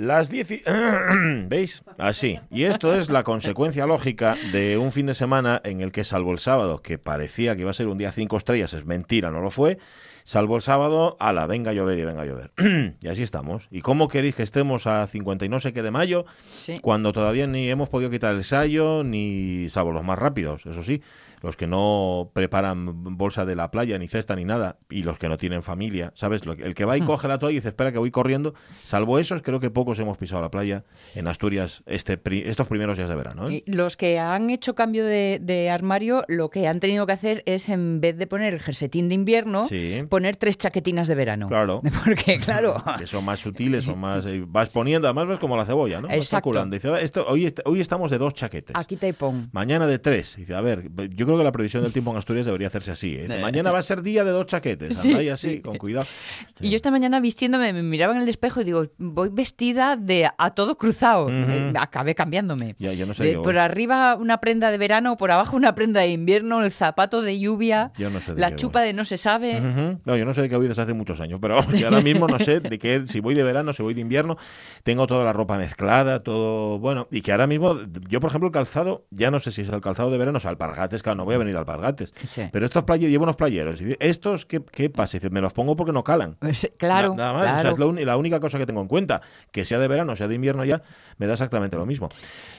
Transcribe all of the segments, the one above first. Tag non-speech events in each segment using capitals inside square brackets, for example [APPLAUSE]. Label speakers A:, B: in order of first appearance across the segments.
A: Las 10 y... [CLEARS THROAT] ¿Veis? Así. Y esto es la consecuencia lógica de un fin de semana en el que, salvo el sábado, que parecía que iba a ser un día cinco estrellas, es mentira, no lo fue, salvo el sábado, ala, venga a llover y venga a llover. [CLEARS THROAT] y así estamos. ¿Y cómo queréis que estemos a 50 y no sé qué de mayo,
B: Sí.
A: cuando todavía ni hemos podido quitar el sallo, ni, salvo los más rápidos, eso sí, los que no preparan bolsa de la playa, ni cesta, ni nada, y los que no tienen familia, ¿sabes? El que va y coge la toalla y dice, espera que voy corriendo, salvo esos, creo que pocos hemos pisado la playa en Asturias este pri- estos primeros días de verano. ¿eh?
B: Y Los que han hecho cambio de, de armario, lo que han tenido que hacer es, en vez de poner el jersetín de invierno,
A: Sí.
B: poner tres chaquetinas de verano.
A: Claro. [LAUGHS]
B: Porque, claro,
A: que son más sutiles, son más... eh, vas poniendo, además vas como la cebolla, ¿no? Vas
B: Exacto.
A: calculando. Dice, "Ah, esto, hoy, hoy estamos de dos chaquetes.
B: aquí te pon.
A: Mañana de tres. Dice, a ver, yo creo que la previsión del tiempo en Asturias debería hacerse así. ¿eh? Dice, Mañana va a ser día de dos chaquetes.
B: Sí,
A: Anda y así,
B: sí.
A: con cuidado.
B: Y yo esta mañana vistiéndome, me miraba en el espejo y digo, voy vestida de a todo cruzado.
A: Ujú.
B: Eh, Acabé cambiándome.
A: Ya, yo no sé
B: De- por arriba una prenda de verano, por abajo una prenda de invierno, el zapato de lluvia,
A: Yo no sé de
B: la chupa
A: voy.
B: de no se sabe.
A: Ujú. No, yo no sé de qué voy desde hace muchos años, pero vamos, que ahora mismo no sé de qué, si voy de verano, si voy de invierno, tengo toda la ropa mezclada, todo, bueno, y que ahora mismo, yo por ejemplo el calzado, ya no sé si es el calzado de verano, o sea, alpargates, claro, no voy a venir de alpargates,
B: Sí.
A: pero estos playeros, llevo unos playeros, y estos, ¿qué, qué pasa? Y dice, me los pongo porque no calan.
B: Claro,
A: Na- Nada más, o sea, es la, única cosa que tengo en cuenta, que sea de verano, sea de invierno ya, me da exactamente lo mismo.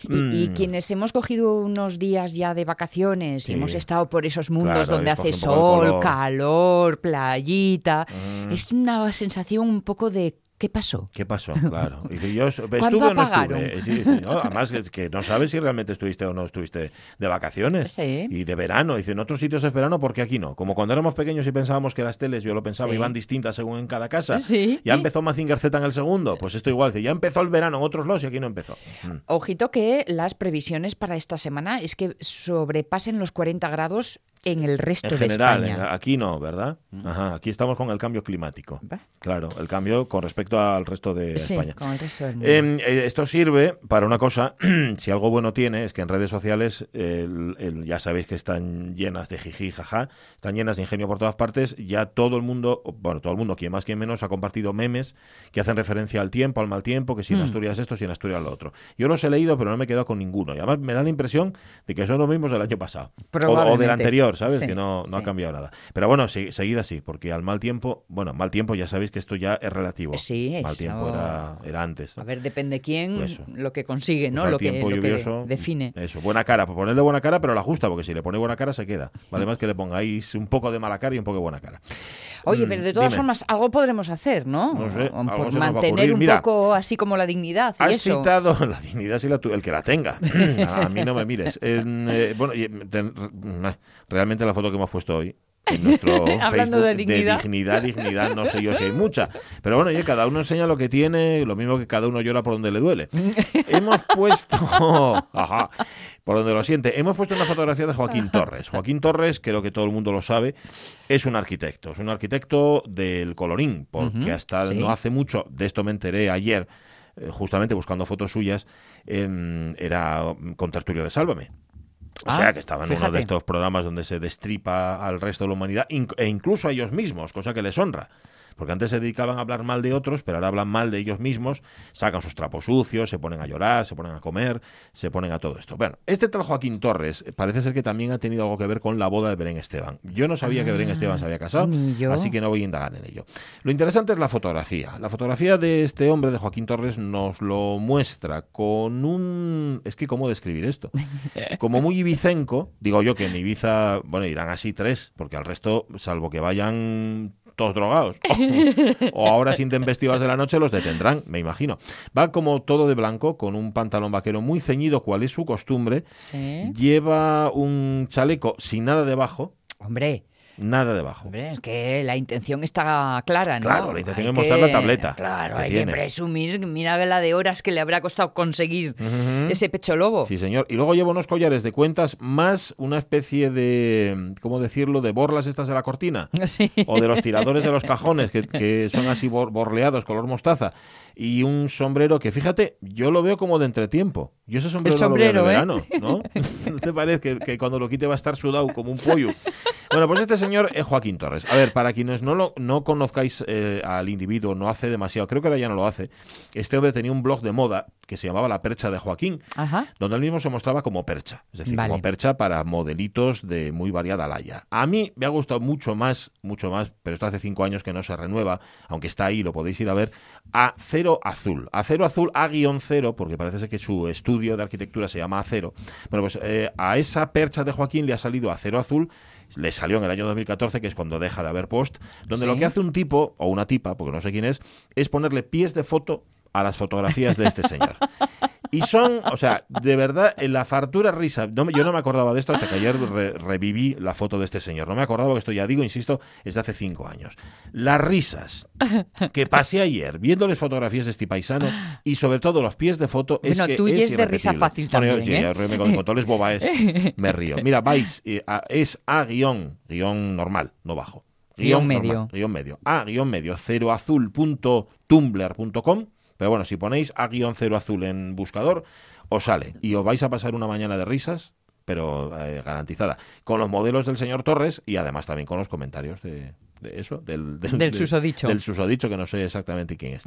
B: Y, y
A: Mm.
B: quienes hemos cogido unos días ya de vacaciones
A: Sí.
B: y hemos estado por esos mundos
A: Claro,
B: donde hace sol, calor, playita,
A: Mm.
B: es una sensación un poco de ¿qué pasó?
A: ¿Qué pasó? Claro. Y dice, yo est-
B: ¿Cuándo
A: estuve o no estuve. Sí, no, además, que no sabes si realmente estuviste o no estuviste de vacaciones.
B: Sí.
A: Y de verano. Dice, en otros sitios es verano, porque aquí no? Como cuando éramos pequeños y pensábamos que las teles, yo lo pensaba,
B: Sí.
A: iban distintas según en cada casa.
B: Sí.
A: Ya empezó Mazinger Z en el segundo. Pues esto igual. Dice, ya empezó el verano en otros lados y aquí no empezó. Mm.
B: Ojito que las previsiones para esta semana es que sobrepasen los 40 grados en el resto
A: En
B: de
A: general,
B: España.
A: en- aquí no, ¿verdad? Ajá, aquí estamos con el cambio climático.
B: Va.
A: Claro, el cambio con respecto al resto de
B: Sí,
A: España.
B: con el resto del mundo.
A: Eh, esto sirve para una cosa, [CLEARS THROAT] si algo bueno tiene, es que en redes sociales el- el- ya sabéis que están llenas de jiji, jaja, están llenas de ingenio por todas partes, ya todo el mundo, bueno, todo el mundo, quien más, quien menos, ha compartido memes que hacen referencia al tiempo, al mal tiempo, que si en
B: Mm.
A: Asturias esto, si en Asturias lo otro. Yo los he leído, pero no me he quedado con ninguno. Y además me da la impresión de que son los mismos del año pasado. O, o del anterior, ¿sabes?
B: Sí,
A: que no, no ha cambiado nada. Pero bueno, se- seguid así, porque al mal tiempo, bueno, mal tiempo ya sabéis que esto ya es relativo.
B: Sí,
A: mal
B: eso-
A: tiempo era, era antes.
B: A ver, depende quién,
A: Pues
B: lo que consigue,
A: Pues
B: ¿no?
A: al
B: lo que,
A: tiempo
B: lo que
A: lluvioso,
B: define.
A: Eso, buena cara, por ponerle buena cara, pero la justa, porque si le pone buena cara se queda. Vale más que le pongáis un poco de mala cara y un poco de buena cara.
B: Oye,
A: Mm,
B: pero de todas
A: dime.
B: formas, algo podremos hacer, ¿no?
A: No sé,
B: por mantener un
A: Mira,
B: poco así como la dignidad y
A: Has
B: eso.
A: citado [LAUGHS] la dignidad si la tu- el que la tenga. [LAUGHS] a, mí no me mires. Eh, bueno, y, ten- re- realmente la foto que hemos puesto hoy en nuestro [LAUGHS]
B: Hablando
A: Facebook
B: de dignidad.
A: dignidad, dignidad, no sé yo si hay mucha. Pero bueno, oye, cada uno enseña lo que tiene, lo mismo que cada uno llora por donde le duele. [LAUGHS] Hemos puesto, [LAUGHS] ajá, por donde lo siente, hemos puesto una fotografía de Joaquín Torres. Joaquín Torres, creo que todo el mundo lo sabe, es un arquitecto, es un arquitecto del colorín, porque hasta
B: sí.
A: no hace mucho, de esto me enteré ayer, eh, justamente buscando fotos suyas, em, era mm, con Tertulio de Sálvame. O
B: Ah,
A: sea, que estaba en uno de estos programas donde se destripa al resto de la humanidad e incluso a ellos mismos, cosa que les honra. Porque antes se dedicaban a hablar mal de otros, pero ahora hablan mal de ellos mismos, sacan sus trapos sucios, se ponen a llorar, se ponen a comer, se ponen a todo esto. Bueno, este tal Joaquín Torres parece ser que también ha tenido algo que ver con la boda de Belén Esteban. Yo no sabía que Belén
B: Ah,
A: Esteban se había casado, así que no voy a indagar en ello. Lo interesante es la fotografía. La fotografía de este hombre, de Joaquín Torres, nos lo muestra con un... Es que, ¿cómo describir esto? [LAUGHS] Como muy ibicenco, digo yo que en Ibiza, bueno, irán así tres, porque al resto, salvo que vayan todos drogados [LAUGHS] o a horas intempestivas de la noche los detendrán, me imagino. Va como todo de blanco, con un pantalón vaquero muy ceñido, cual es su costumbre.
B: Sí.
A: Lleva un chaleco sin nada debajo,
B: Hombre,
A: nada debajo.
B: hombre, es que la intención está clara, ¿no?
A: Claro, la intención
B: Hay
A: es mostrar la
B: que-
A: tableta
B: Claro,
A: que
B: hay
A: tiene.
B: que presumir, mira la de horas que le habrá costado conseguir
A: Ujú.
B: ese pecho lobo.
A: Sí, señor. Y luego lleva unos collares de cuentas más una especie de, ¿cómo decirlo?, de borlas estas de la cortina. [LAUGHS]
B: Sí.
A: O de los tiradores de los cajones, que, que son así bor- borleados, color mostaza. Y un sombrero que, fíjate, yo lo veo como de entretiempo. Yo ese sombrero,
B: ¿eh?
A: lo veo de verano, ¿no? [LAUGHS] ¿No te parece que, que cuando lo quite va a estar sudado como un pollo? Bueno, pues este señor es Joaquín Torres. A ver, para quienes no, lo, no conozcáis eh, al individuo, no hace demasiado, creo que ahora ya no lo hace, este hombre tenía un blog de moda que se llamaba La Percha de Joaquín, donde él mismo se mostraba como percha, es decir, como percha para modelitos de muy variada laya. A mí me ha gustado mucho más, mucho más, pero esto hace cinco años que no se renueva, aunque está ahí, lo podéis ir a ver, Acero Azul. Acero Azul A-0, porque parece ser que su estudio de arquitectura se llama Acero. Bueno, pues eh, a esa percha de Joaquín le ha salido Acero Azul le salió en el año 2014, que es cuando deja de haber post, donde lo que hace un tipo, o una tipa, porque no sé quién es, es ponerle pies de foto a las fotografías de este señor. Y son, o sea, de verdad, la fartura risa. yo no me acordaba de esto hasta que ayer reviví la foto de este señor. No me acordaba que esto, ya digo, insisto, es de hace cinco años. Las risas que pasé ayer viéndoles fotografías de este paisano y sobre todo los pies de foto es que es
B: de risa fácil también. ¿eh?
A: con, todos los bobaes me río. Mira, vais, eh, es a guion, guion normal, no bajo.
B: Guión, medio.
A: guion medio. A guion medio, ceroazul.tumblr.com pero bueno, si ponéis a guion cero azul en buscador, os sale. Y os vais a pasar una mañana de risas, pero eh, garantizada, con los modelos del señor Torres y además también con los comentarios de, eso, del,
B: del, susodicho.
A: Del susodicho, que no sé exactamente quién es.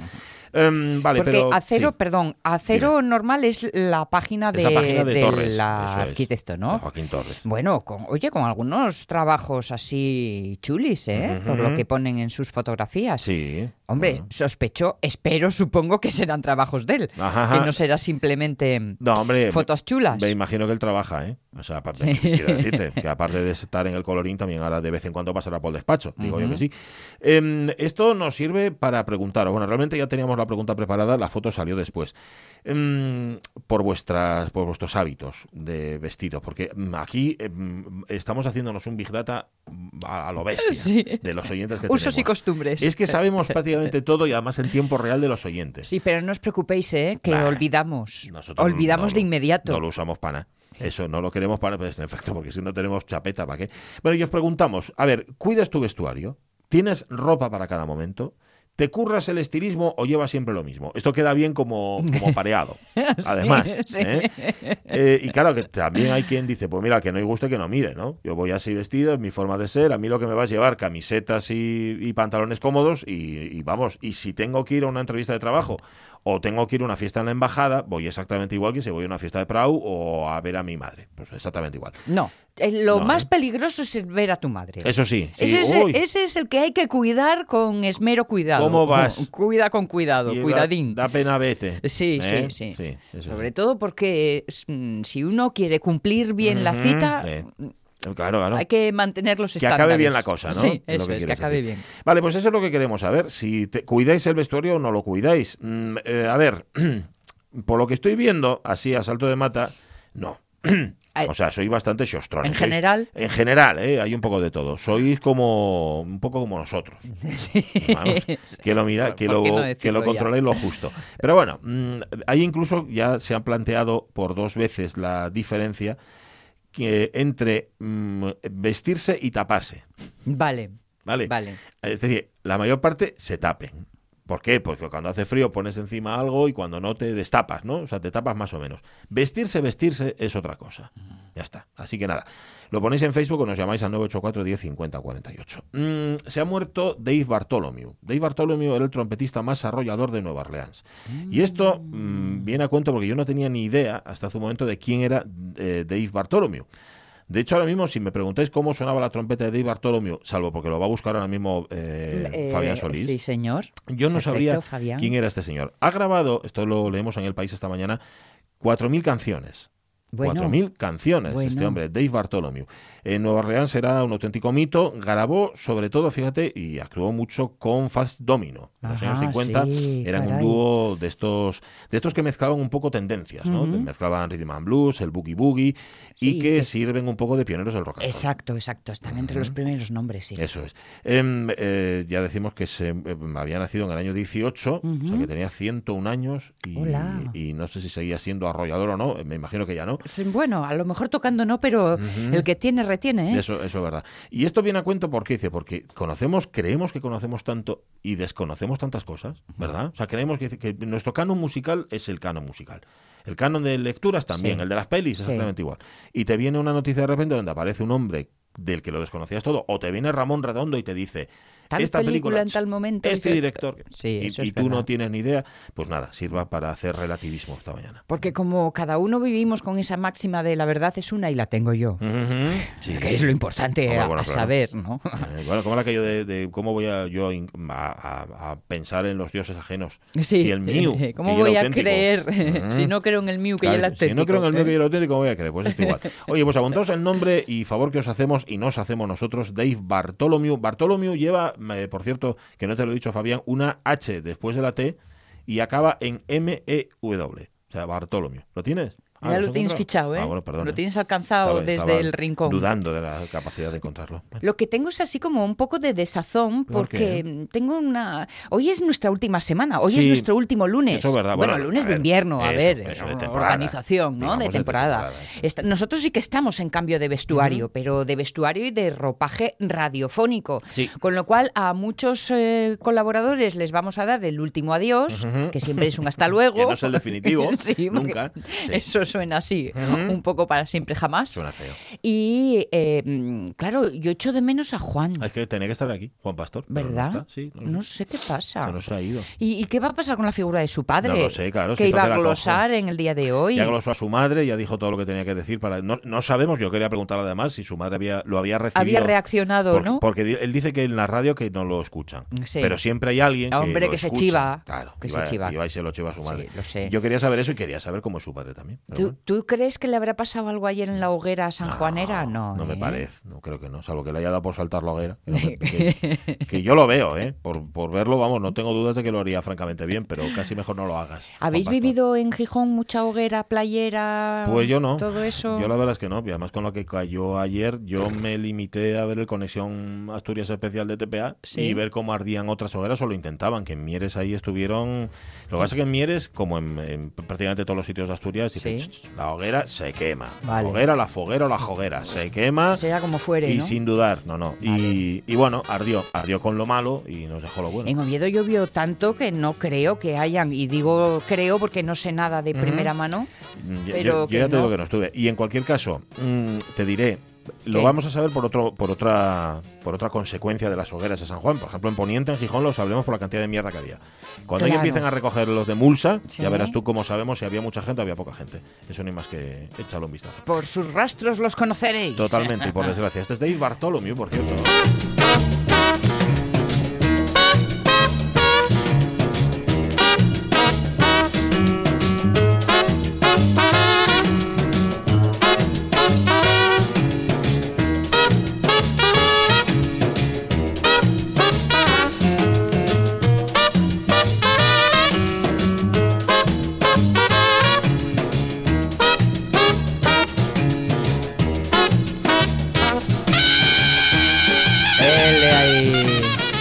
A: Em, vale,
B: Porque acero, perdón, acero normal es la página de, la arquitecto, ¿no?
A: Joaquín Torres.
B: Bueno, con, oye, con algunos trabajos así chulis, ¿eh? Por lo que ponen en sus fotografías.
A: Sí.
B: Hombre, sospecho, espero, supongo que serán trabajos de él. Que no será simplemente no, hombre, fotos chulas.
A: Me imagino que él trabaja, ¿eh? O sea, quiero decirte que aparte de estar en el colorín, también ahora de vez en cuando pasará por el despacho. Digo yo que sí. Em, esto nos sirve para preguntar. Bueno, realmente ya teníamos la pregunta preparada, la foto salió después. Em, por vuestras, por vuestros hábitos de vestido, porque mm, aquí em, estamos haciéndonos un big data a, lo bestia [LAUGHS] de los oyentes que
B: Usos y costumbres.
A: Es que sabemos [LAUGHS] prácticamente todo y además en tiempo real de los oyentes.
B: Sí, pero no os preocupéis, ¿eh? que olvidamos. Olvidamos de inmediato.
A: No lo usamos para eso no lo queremos para, pues, en efecto, porque si no tenemos chapeta, ¿para qué? Bueno, y os preguntamos, a ver, ¿cuidas tu vestuario? ¿Tienes ropa para cada momento? ¿Te curras el estilismo o llevas siempre lo mismo? Esto queda bien como, como [LAUGHS] pareado, además. ¿eh? Eh, y claro, que también hay quien dice, pues mira, que no hay guste que no mire, ¿no? Yo voy así vestido, es mi forma de ser, a mí lo que me va a llevar camisetas y, pantalones cómodos y, vamos, y si tengo que ir a una entrevista de trabajo o tengo que ir a una fiesta en la embajada, voy exactamente igual que si voy a una fiesta de Prau o a ver a mi madre. Pues exactamente igual.
B: No, lo más ¿eh? peligroso es ver a tu madre.
A: Eso sí.
B: Ese, es, el que hay que cuidar con esmero cuidado.
A: ¿Cómo vas? [LAUGHS]
B: Cuida con cuidado, cuidadín.
A: Da, pena vete.
B: Sí, sí, ¿eh? sí, Sobre todo porque mm, si uno quiere cumplir bien la cita...
A: Claro, claro.
B: Hay que mantener los
A: estándares. Que acabe bien la cosa, ¿no?
B: Sí, eso es, que acabe bien.
A: Vale, pues eso es lo que queremos saber. Si cuidáis el vestuario o no lo cuidáis. Mm, eh, a ver, [CLEARS THROAT] por lo que estoy viendo, así a salto de mata, no. [CLEARS THROAT] O sea, soy bastante shostrón.
B: ¿En general?
A: En general, ¿eh? hay un poco de todo. Sois como un poco como nosotros. [LAUGHS] que lo mira, que lo, que lo controléis lo justo. [LAUGHS] Pero bueno, mm, ahí incluso ya se han planteado por dos veces la diferencia entre mm, vestirse y taparse.
B: Vale.
A: Vale. Vale. Es decir, la mayor parte se tapen. ¿Por qué? Porque cuando hace frío pones encima algo y cuando no te destapas, ¿no? O sea, te tapas más o menos. Vestirse, vestirse es otra cosa. Ya está. Así que nada. Lo ponéis en Facebook o nos llamáis al 984 10 50 48. se ha muerto Dave Bartholomew. Dave Bartholomew era el trompetista más arrollador de Nueva Orleans. Y esto mm, viene a cuento porque yo no tenía ni idea hasta hace un momento de quién era eh, Dave Bartholomew. De hecho, ahora mismo, si me preguntáis cómo sonaba la trompeta de Dave Bartholomew, salvo porque lo va a buscar ahora mismo eh, eh, Fabián Solís.
B: Sí, señor.
A: Yo no sabría quién era este señor. Ha grabado, esto lo leemos en El País esta mañana, 4.000 canciones. Cuatro 4.000 canciones, este hombre, Dave Bartholomew. En Nueva Orleans era un auténtico mito. Grabó, sobre todo, fíjate, y actuó mucho con Fast Domino. En los años 50 eran un dúo de estos, de estos que mezclaban un poco tendencias, ¿no? Mezclaban rhythm and blues, el boogie boogie, y que, sirven un poco de pioneros del rock and roll.
B: Exacto, exacto. Están entre los primeros nombres, sí.
A: Eso es. Em, eh, ya decimos que se em, había nacido en el año 18, o sea que tenía 101 años, y, y no sé si seguía siendo arrollador o no, me imagino que ya no.
B: Bueno, a lo mejor tocando no, pero el que tiene retiene.
A: ¿eh? Eso, eso es verdad. Y esto viene a cuento porque dice, porque conocemos, creemos que conocemos tanto y desconocemos tantas cosas, ¿verdad? O sea, creemos que, que nuestro canon musical es el canon musical. El canon de lecturas también, el de las pelis, exactamente igual. Y te viene una noticia de repente donde aparece un hombre del que lo desconocías todo, o te viene Ramón Redondo y te dice,
B: Tal
A: esta
B: película en tal momento.
A: este
B: dice-
A: director,
B: Sí,
A: y,
B: eso
A: y
B: es
A: tú no tienes ni idea, pues nada, sirva para hacer relativismo esta mañana.
B: Porque como cada uno vivimos con esa máxima de la verdad es una y la tengo yo.
A: Sí.
B: Que es lo importante a,
A: bueno,
B: a
A: claro.
B: saber, ¿no?
A: Eh, bueno, como era aquello de, de cómo voy a yo a, a- a pensar en los dioses ajenos.
B: Sí.
A: Si el mío. [LAUGHS]
B: ¿Cómo
A: que
B: voy a creer si no creo en el mío que ya
A: Claro,
B: el auténtico?
A: Si no creo en el mío que yo era [LAUGHS] auténtico, ¿cómo voy a creer? Pues esto igual. Oye, pues apuntaos el nombre y favor que os hacemos y nos hacemos nosotros, Dave Bartolomeu. Bartolomeu lleva, por cierto, que no te lo he dicho, Fabián, una H después de la T y acaba en M-E-W. O sea, Bartolomeu. ¿Lo tienes? Ah,
B: Ya lo tienes fichado, ¿eh?
A: Ah, bueno.
B: Lo tienes alcanzado desde el rincón.
A: Dudando de la capacidad de encontrarlo.
B: Lo que tengo es así como un poco de desazón
A: ¿Por
B: porque
A: qué?
B: tengo una... Hoy es nuestra última semana, hoy
A: Sí,
B: es nuestro último lunes.
A: eso es verdad.
B: Bueno,
A: Bueno,
B: lunes
A: a
B: de
A: ver,
B: invierno, a
A: eso,
B: ver,
A: eso, de temporada.
B: organización, ¿no?
A: Digamos
B: de
A: de
B: temporada.
A: temporada, eso.
B: Esta- nosotros sí que estamos en cambio de vestuario, pero de vestuario y de ropaje radiofónico.
A: Sí.
B: Con lo cual a muchos eh, colaboradores les vamos a dar el último adiós,
A: Ujú.
B: que siempre es un hasta [LAUGHS] luego.
A: Que no es el definitivo, [LAUGHS]
B: Sí,
A: nunca. Sí.
B: Eso suena así, un poco para siempre jamás.
A: Suena feo.
B: Y eh, claro, yo echo de menos a Juan,
A: Es que tenía que estar aquí, Juan Pastor. no
B: ¿verdad?
A: Sí, no,
B: no
A: sé.
B: qué pasa.
A: Se nos ha ido.
B: ¿Y, y qué va a pasar con la figura de su padre?
A: No lo sé, claro, es
B: que
A: que
B: iba a glosar en el día de hoy.
A: Ya glosó a su madre, ya dijo todo lo que tenía que decir. para No, no sabemos, yo quería preguntar además si su madre había, lo había recibido.
B: Había reaccionado,
A: porque,
B: ¿no?
A: porque él dice que en la radio que no lo escuchan.
B: Sí.
A: Pero siempre hay alguien que.
B: Hombre,
A: lo
B: que se chiva,
A: Claro,
B: que se chiva.
A: iba y se lo chiva a su madre.
B: Sí, lo sé.
A: Yo quería saber eso y quería saber cómo es su padre también.
B: ¿Tú,
A: bueno.
B: tú crees que le habrá pasado algo ayer en la hoguera sanjuanera? No,
A: No me
B: ¿eh?
A: parece, no creo que no, salvo que le haya dado por saltar la hoguera. [LAUGHS] Que, yo lo veo, ¿eh? Por, por verlo, vamos, no tengo dudas de que lo haría francamente bien, pero casi mejor no lo hagas.
B: ¿Habéis vivido en Gijón mucha hoguera, playera?
A: Pues yo no.
B: Todo eso.
A: Yo la verdad es que no. Y además con lo que cayó ayer, yo me limité a ver el Conexión Asturias Especial de TPA
B: Sí.
A: y ver cómo ardían otras hogueras o lo intentaban. Que en Mieres ahí estuvieron... Lo que pasa es que en Mieres, como en, en prácticamente todos los sitios de Asturias,
B: Sí.
A: "Ch, ch, la hoguera se quema.
B: Vale.
A: La hoguera, la foguera o la joguera. Se quema
B: Sea como fuere,
A: y
B: ¿no?
A: sin dudar. No, no. Y, y bueno, ardió. Ardió con lo malo y nos dejó lo bueno.
B: En Oviedo llovió tanto que no creo que hayan, y digo creo porque no sé nada de primera mano,
A: Mm, yo-
B: pero
A: yo, ya te digo
B: no.
A: que no estuve. Y en cualquier caso, mm, te diré, lo
B: ¿Qué?
A: vamos a saber por otro, por otra, por otra consecuencia de las hogueras de San Juan. Por ejemplo, en Poniente, en Gijón, lo sabremos por la cantidad de mierda que había. Cuando
B: Claro.
A: ya empiecen a recoger los de Mulsa,
B: Sí.
A: ya verás tú cómo sabemos si había mucha gente o había poca gente. Eso ni más que echarle un vistazo.
B: por sus rastros los conoceréis.
A: Totalmente, y por desgracia. Este es Dave Bartholomew, por cierto.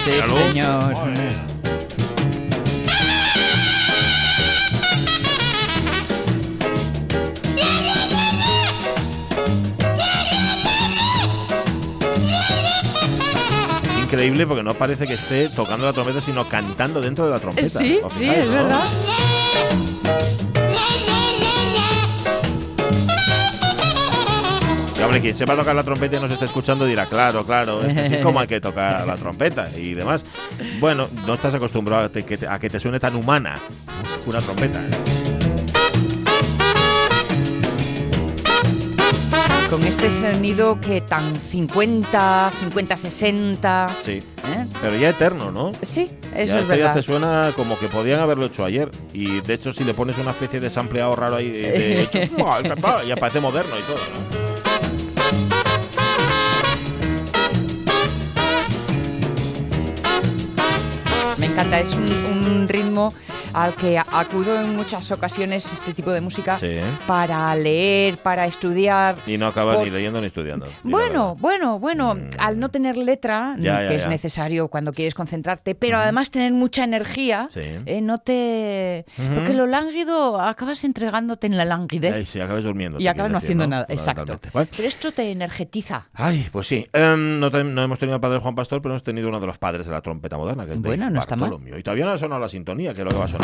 B: Sí,
A: Míralo.
B: señor.
A: Es increíble porque no parece que esté tocando la trompeta, sino cantando dentro de la trompeta.
B: Sí,
A: ¿Os
B: sí,
A: fijáis,
B: es
A: no?
B: verdad.
A: Hombre, quien sepa tocar la trompeta y nos esté escuchando dirá, claro, claro, es que sí, como hay que tocar la trompeta y demás. Bueno, no estás acostumbrado a, te- que te, a que te suene tan humana una trompeta. ¿eh?
B: Con este sonido que tan 50, 50, 60.
A: Sí,
B: ¿eh?
A: pero ya eterno, ¿no?
B: Sí, eso
A: ya
B: es
A: esto ya
B: verdad.
A: te suena como que podían haberlo hecho ayer. Y de hecho, si le pones una especie de sampleado raro ahí de, de [LAUGHS] hecho, ya parece moderno y todo. ¿no?
B: Encanta, es un, un ritmo al que acudo en muchas ocasiones este tipo de música
A: Sí.
B: para leer, para estudiar.
A: Y no acabas
B: Por-
A: ni leyendo ni estudiando.
B: Bueno, bueno, bueno,
A: Mm.
B: al no tener letra,
A: Ya,
B: que
A: ya,
B: es
A: ya.
B: necesario cuando quieres concentrarte, pero además tener mucha energía,
A: Sí.
B: eh, no te... Porque lo lánguido acabas entregándote en la languidez
A: Ay, sí, acabas durmiendo.
B: y acabas no
A: decir,
B: haciendo nada. Exacto.
A: Vale.
B: Pero esto te energetiza.
A: Ay, pues sí. Em, no, te- no hemos tenido al padre Juan Pastor, pero hemos tenido uno de los padres de la trompeta moderna, que es
B: Bueno,
A: Dave
B: no está mal.
A: Y todavía no ha sonado la sintonía, que es lo que va a sonar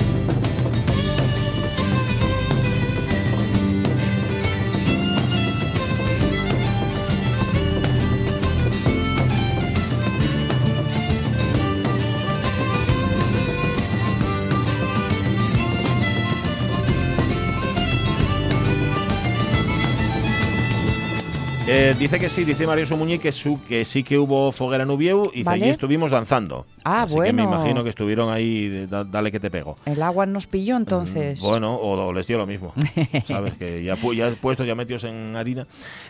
A: Eh, dice que sí, dice Mario Sumuñi que, su, que sí que hubo foguera en Ubieu y
B: Vale.
A: allí estuvimos danzando.
B: Ah,
A: Así que me imagino que estuvieron ahí, da- dale que te pego.
B: El agua nos pilló entonces.
A: Mm, Bueno, o, o les dio lo mismo, [LAUGHS] ¿sabes? Que ya, pu- ya puestos, ya metidos en harina.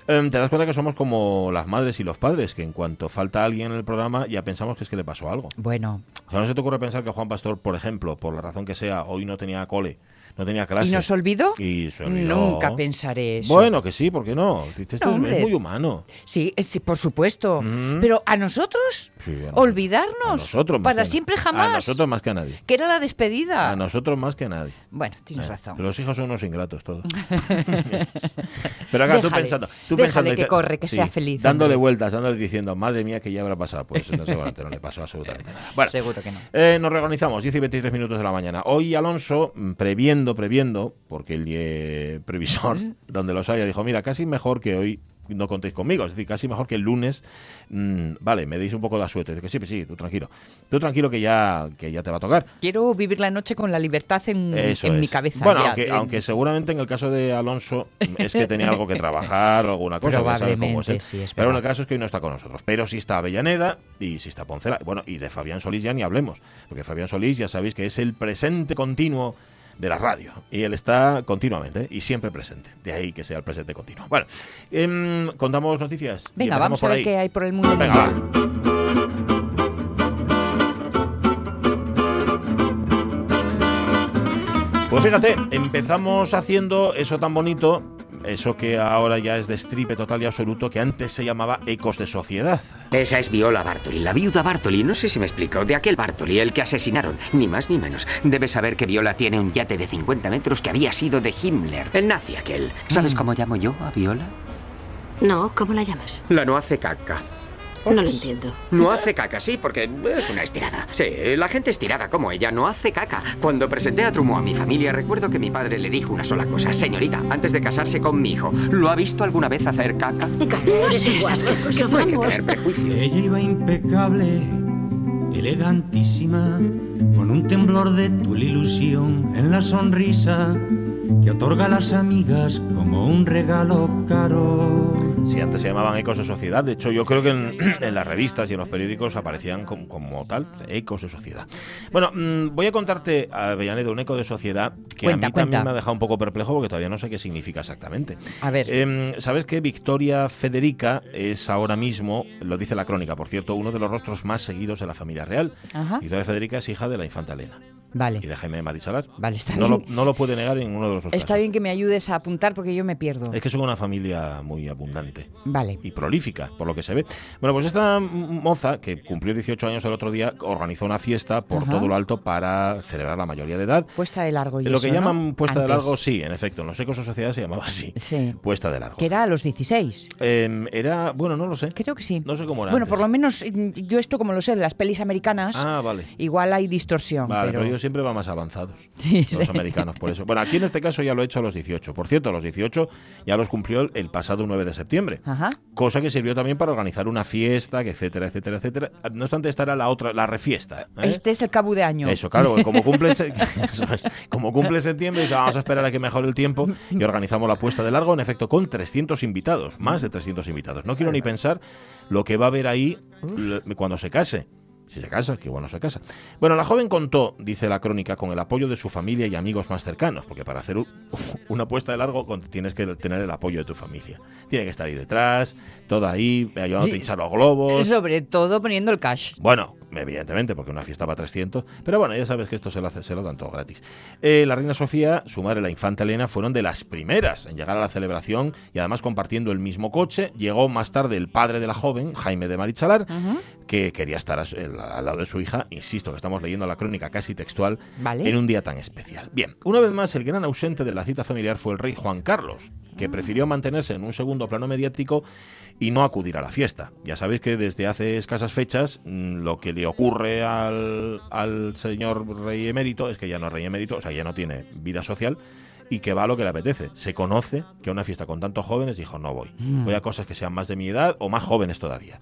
A: Em, te das cuenta que somos como las madres y los padres, que en cuanto falta alguien en el programa ya pensamos que es que le pasó algo.
B: Bueno,
A: O sea, no se te ocurre pensar que Juan Pastor, por ejemplo, por la razón que sea, hoy no tenía cole, no tenía clase.
B: ¿y nos olvidó?
A: Y se olvidó.
B: Nunca pensaré eso.
A: Bueno, que sí, ¿por qué no? Esto
B: No,
A: es- muy humano.
B: Sí, eh, sí, por supuesto.
A: Mm.
B: Pero a nosotros,
A: Sí, a nosotros.
B: olvidarnos.
A: A nosotros
B: para
A: a-
B: siempre
A: A
B: jamás.
A: nosotros más que a nadie.
B: Que era la despedida.
A: A nosotros más que a nadie.
B: Bueno, tienes
A: Eh,
B: razón.
A: Los hijos son unos ingratos todos. [LAUGHS] Pero acá tú
B: Déjale,
A: pensando, tú pensando
B: que
A: dice-
B: corre, que sea feliz,
A: Dándole
B: hombre.
A: vueltas, dándole diciendo, madre mía, que ya habrá pasado. Pues no, seguramente no le pasó absolutamente nada. Bueno, [LAUGHS]
B: Seguro que no.
A: eh, nos reorganizamos, 10 y 23 minutos de la mañana. Hoy Alonso, mm, previendo, previendo, porque el eh, previsor, donde los haya, dijo, mira, casi mejor que hoy no contéis conmigo, es decir, casi mejor que el lunes, mm, vale, me deis un poco de asueto. Dice que sí, pues sí, tú tranquilo. Tú tranquilo que ya, que ya te va a tocar.
B: Quiero vivir la noche con la libertad en, mi cabeza.
A: Bueno,
B: ya,
A: aunque, aunque seguramente en el caso de Alonso es que tenía algo que trabajar o alguna cosa. sabes cómo es.
B: Probablemente, sí, es
A: Pero en el caso es que hoy no está con nosotros. Pero sí está Avellaneda y sí está Poncela. Bueno, y de Fabián Solís ya ni hablemos. Porque Fabián Solís ya sabéis que es el presente continuo de la radio. Y él está continuamente y siempre presente. De ahí que sea el presente continuo. Bueno, em, contamos noticias.
B: Venga, vamos a
A: por
B: ver
A: ahí.
B: qué hay por el mundo.
A: Venga, va. Pues fíjate, empezamos haciendo eso tan bonito, eso que ahora ya es de stripe total y absoluto, que antes se llamaba Ecos de Sociedad.
C: Esa es Viola Bartoli, la viuda Bartoli. No sé si me explico. De aquel Bartoli, el que asesinaron. Ni más ni menos. Debes saber que Viola tiene un yate de 50 metros que había sido de Himmler. El nazi aquel. ¿Sabes cómo llamo yo a Viola?
D: No, ¿cómo la llamas?
C: La no hace caca.
D: No lo entiendo.
C: No hace caca, sí, porque es una estirada. Sí, la gente estirada como ella no hace caca. Cuando presenté a Trumo a mi familia, recuerdo que mi padre le dijo una sola cosa. Señorita, antes de casarse con mi hijo, ¿lo ha visto alguna vez hacer caca?
D: No seas asqueroso,
C: No hay que tener prejuicio.
E: Ella iba impecable, elegantísima, con un temblor de tu ilusión en la sonrisa que otorga a las amigas como un regalo caro.
A: Si antes se llamaban Ecos de Sociedad, de hecho yo creo que en, [CLEARS THROAT] en las revistas y en los periódicos aparecían como, como tal, Ecos de Sociedad. Bueno, mm, voy a contarte, Avellaneda, un eco de sociedad que
B: Cuenta,
A: a mí también me ha dejado un poco perplejo porque todavía no sé qué significa exactamente.
B: A ver.
A: Em, ¿Sabes que Victoria Federica es ahora mismo, lo dice la crónica, por cierto, uno de los rostros más seguidos de la familia real?
B: Ajá.
A: Victoria Federica es hija de la infanta Elena y
B: Vale.
A: de Jaime de Marichalar.
B: Vale, está
A: no, lo,
B: bien.
A: no lo puede negar en ninguno de los dos
B: Está
A: casos.
B: bien que me ayudes a apuntar porque yo me pierdo.
A: Es que son una familia muy abundante
B: Vale.
A: y prolífica, por lo que se ve. Bueno, pues esta moza, que cumplió 18 años el otro día, organizó una fiesta por
B: Ajá.
A: todo lo alto para celebrar la mayoría de edad.
B: Puesta de largo y
A: lo que
B: ¿no?
A: llaman puesta de largo, sí, en efecto. En los ecos de sociedad se llamaba así.
B: Sí.
A: Puesta de largo.
B: Que era a los 16.
A: Em, era, bueno, no lo sé.
B: Creo que sí.
A: No sé cómo era
B: Bueno,
A: antes.
B: por lo menos mm, yo esto como lo sé de las pelis americanas,
A: Ah, vale.
B: igual hay distorsión.
A: Vale,
B: pero...
A: pero ellos siempre van más avanzados. [LAUGHS]
B: Sí,
A: los
B: sí.
A: americanos, por eso. Bueno, aquí en este caso ya lo he hecho a los 18. Por cierto, a los 18 ya los cumplió el, el pasado 9 de septiembre.
B: Ajá.
A: Cosa que sirvió también para organizar una fiesta, que etcétera, etcétera, etcétera. No obstante, esta era la otra, la refiesta. ¿eh?
B: Este es el cabo de año.
A: Eso, claro, como cumple, [LAUGHS] [LAUGHS] como cumple septiembre, vamos a esperar a que mejore el tiempo y organizamos la puesta de largo, en efecto, con 300 invitados, más de 300 invitados. No quiero ni pensar lo que va a haber ahí cuando se case. Si se casa, que bueno se casa. Bueno, la joven contó, dice la crónica, con el apoyo de su familia y amigos más cercanos, porque para hacer un- [LAUGHS] una puesta de largo tienes que tener el apoyo de tu familia. Tiene que estar ahí detrás, toda ahí, ayudando a
B: Sí.
A: pinchar los globos.
B: Sobre todo poniendo el cash.
A: Bueno, evidentemente, porque una fiesta va a 300. Pero bueno, ya sabes que esto se lo, hace, se lo dan todo gratis. Eh, la reina Sofía, su madre, la infanta Elena, fueron de las primeras en llegar a la celebración y además compartiendo el mismo coche. Llegó más tarde el padre de la joven, Jaime de Marichalar, que quería estar a su- el- al lado de su hija. Insisto que estamos leyendo la crónica casi textual
B: Vale.
A: en un día tan especial. Bien, una vez más, el gran ausente de la cita familiar fue el rey Juan Carlos, que prefirió mantenerse en un segundo plano mediático y no acudir a la fiesta. Ya sabéis que desde hace escasas fechas mm, lo que le ocurre al, al señor rey emérito es que ya no es rey emérito, o sea, ya no tiene vida social y que va a lo que le apetece. Se conoce que a una fiesta con tantos jóvenes dijo, no voy.
B: Mm.
A: Voy a cosas que sean más de mi edad o más jóvenes todavía.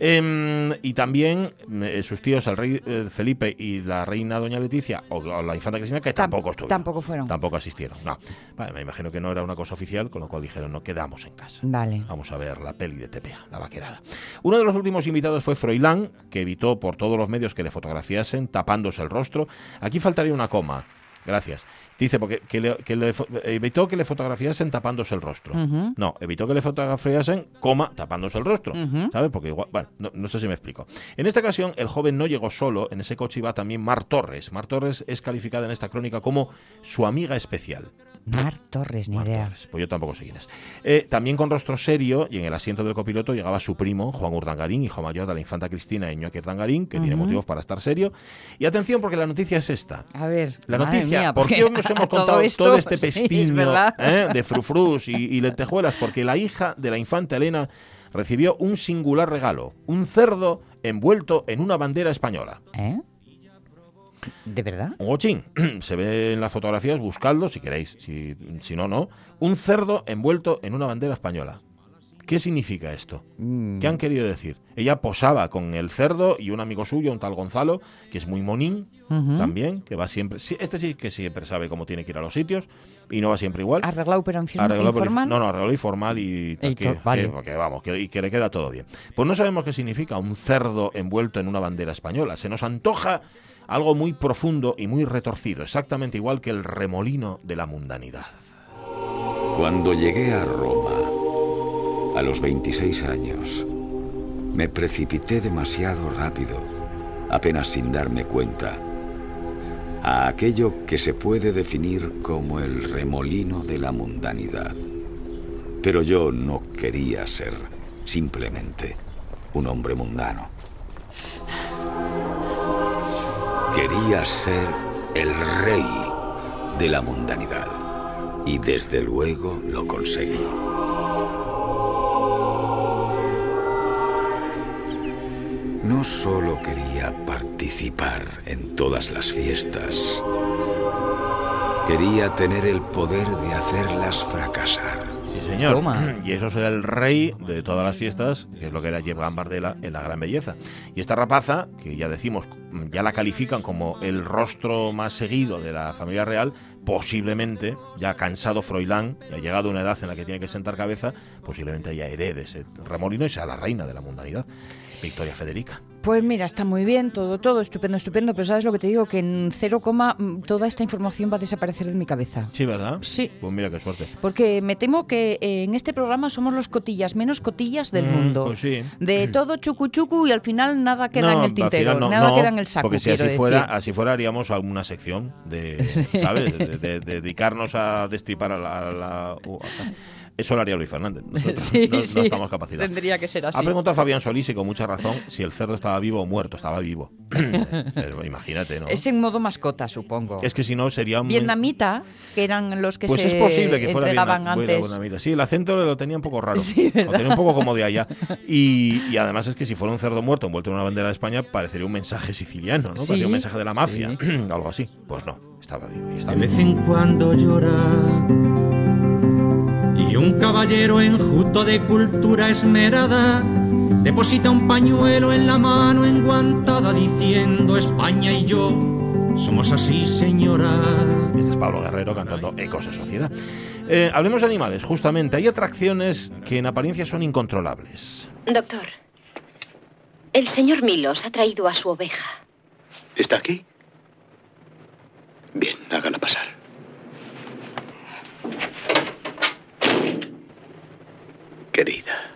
A: Em, y también eh, sus tíos, el rey eh, Felipe y la reina doña Leticia, o, o la infanta Cristina, que
B: Tam-
A: tampoco estuvieron.
B: tampoco fueron.
A: Tampoco asistieron. No. Vale, me imagino que no era una cosa oficial, con lo cual dijeron, no quedamos en casa.
B: Vale.
A: Vamos a ver la peli de TPA, la vaquerada. Uno de los últimos invitados fue Froilán, que evitó por todos los medios que le fotografiasen, tapándose el rostro. Aquí faltaría una coma. Gracias. Dice, porque que le, que le fo- evitó que le fotografiasen tapándose el rostro. No, evitó que le fotografiasen, coma, tapándose el rostro. ¿Sabes? Porque igual, bueno, no, no sé si me explico. En esta ocasión, el joven no llegó solo, en ese coche iba también Mar Torres. Mar Torres es calificada en esta crónica como su amiga especial.
B: Mar Torres, ni
A: Mar
B: idea.
A: Torres, Pues yo tampoco sé quién es. Eh, también con rostro serio y en el asiento del copiloto llegaba su primo, Juan Urdangarín, hijo mayor de la infanta Cristina Iñaki Urdangarín, que tiene motivos para estar serio. Y atención, porque la noticia es esta.
B: A ver,
A: La noticia,
B: mía,
A: ¿por qué nos hemos [LAUGHS]
B: todo
A: contado
B: esto,
A: todo este
B: sí, verdad.
A: eh, de frufrus y, y lentejuelas? Porque la hija de la infanta Elena recibió un singular regalo, un cerdo envuelto en una bandera española.
B: ¿Eh? ¿De verdad?
A: Un gochín. [CLEARS THROAT] Se ve en las fotografías, buscadlo si queréis. Si, si no, no. Un cerdo envuelto en una bandera española. ¿Qué significa esto?
B: Mm.
A: ¿Qué han querido decir? Ella posaba con el cerdo y un amigo suyo, un tal Gonzalo, que es muy monín también, que va siempre. Este sí que siempre sabe cómo tiene que ir a los sitios y no va siempre igual.
B: ¿Arreglado pero
A: Arreglado inf-
B: informal?
A: No, no, arreglado informal y,
B: Y
A: que,
B: vale.
A: que- porque vamos, que, y que le queda todo bien. Pues no sabemos qué significa un cerdo envuelto en una bandera española. Se nos antoja algo muy profundo y muy retorcido, exactamente igual que el remolino de la mundanidad.
F: Cuando llegué a Roma, a los 26 años, me precipité demasiado rápido, apenas sin darme cuenta, a aquello que se puede definir como el remolino de la mundanidad. Pero yo no quería ser simplemente un hombre mundano. Quería ser el rey de la mundanidad. Y desde luego lo conseguí. No solo quería participar en todas las fiestas, quería tener el poder de hacerlas fracasar.
A: Sí, señor.
B: Toma. [CLEARS THROAT]
A: Y eso será el rey de todas las fiestas, que es lo que era Jeff Gambardella en La Gran Belleza. Y esta rapaza, que ya decimos, ya la califican como el rostro más seguido de la familia real, posiblemente, ya cansado Froilán, ya ha llegado a una edad en la que tiene que sentar cabeza, posiblemente ya herede ese remolino y sea la reina de la mundanidad, Victoria Federica.
B: Pues mira, está muy bien, todo, todo, estupendo, estupendo, pero ¿sabes lo que te digo? Que en cero coma mm, toda esta información va a desaparecer de mi cabeza.
A: Sí, ¿verdad?
B: Sí.
A: Pues mira qué suerte.
B: Porque me temo que eh, en este programa somos los cotillas menos cotillas del
A: Mm,
B: mundo.
A: pues sí.
B: De [CLEARS THROAT] todo chucu chucu y al final nada queda en el tintero,
A: no,
B: nada
A: no,
B: queda en el saco.
A: Porque si así fuera,
B: decir.
A: así fuera haríamos alguna sección de, ¿sabes? De, de- de dedicarnos a destripar a la, a la- a- Eso lo haría Luis Fernández. [LAUGHS] Nosotros
B: Sí,
A: no, no
B: sí,
A: estamos capacitados.
B: Tendría que ser así.
A: Ha preguntado Fabián Solís y con mucha razón si el cerdo estaba vivo o muerto. Estaba vivo. [LAUGHS] Pero imagínate, ¿no?
B: Es en modo mascota, supongo.
A: Es que si no sería un...
B: Vietnamita, que eran los que
A: Pues
B: se
A: es posible que fuera vietnamita. Sí, el acento lo tenía un poco raro. [LAUGHS]
B: Sí,
A: lo tenía un poco como de allá. Y, y además es que si fuera un cerdo muerto envuelto en una bandera de España, parecería un mensaje siciliano, ¿no?
B: Sí.
A: Parecería un mensaje de la mafia. [CLEARS THROAT] Algo así. Pues no, estaba vivo. Y está
E: De vez en cuando llora. Y un caballero enjuto de cultura esmerada deposita un pañuelo en la mano enguantada diciendo España y yo somos así, señora.
A: Este es Pablo Guerrero cantando Ecos de Sociedad. Eh, hablemos de animales, justamente. Hay atracciones que en apariencia son incontrolables.
G: Doctor, el señor Milos ha traído a su oveja.
H: ¿Está aquí? Bien, hágala pasar. Querida,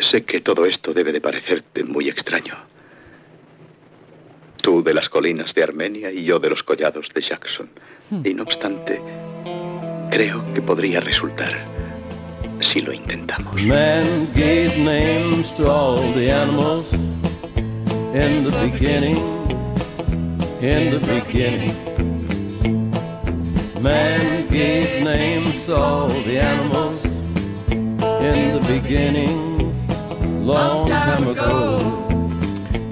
H: sé que todo esto debe de parecerte muy extraño. Tú de las colinas de Armenia y yo de los collados de Jackson. Y no obstante, creo que podría resultar si lo intentamos.
I: Man gave names to all the animals in the beginning, in the beginning. Man gave names to all the animals in the beginning, long time ago.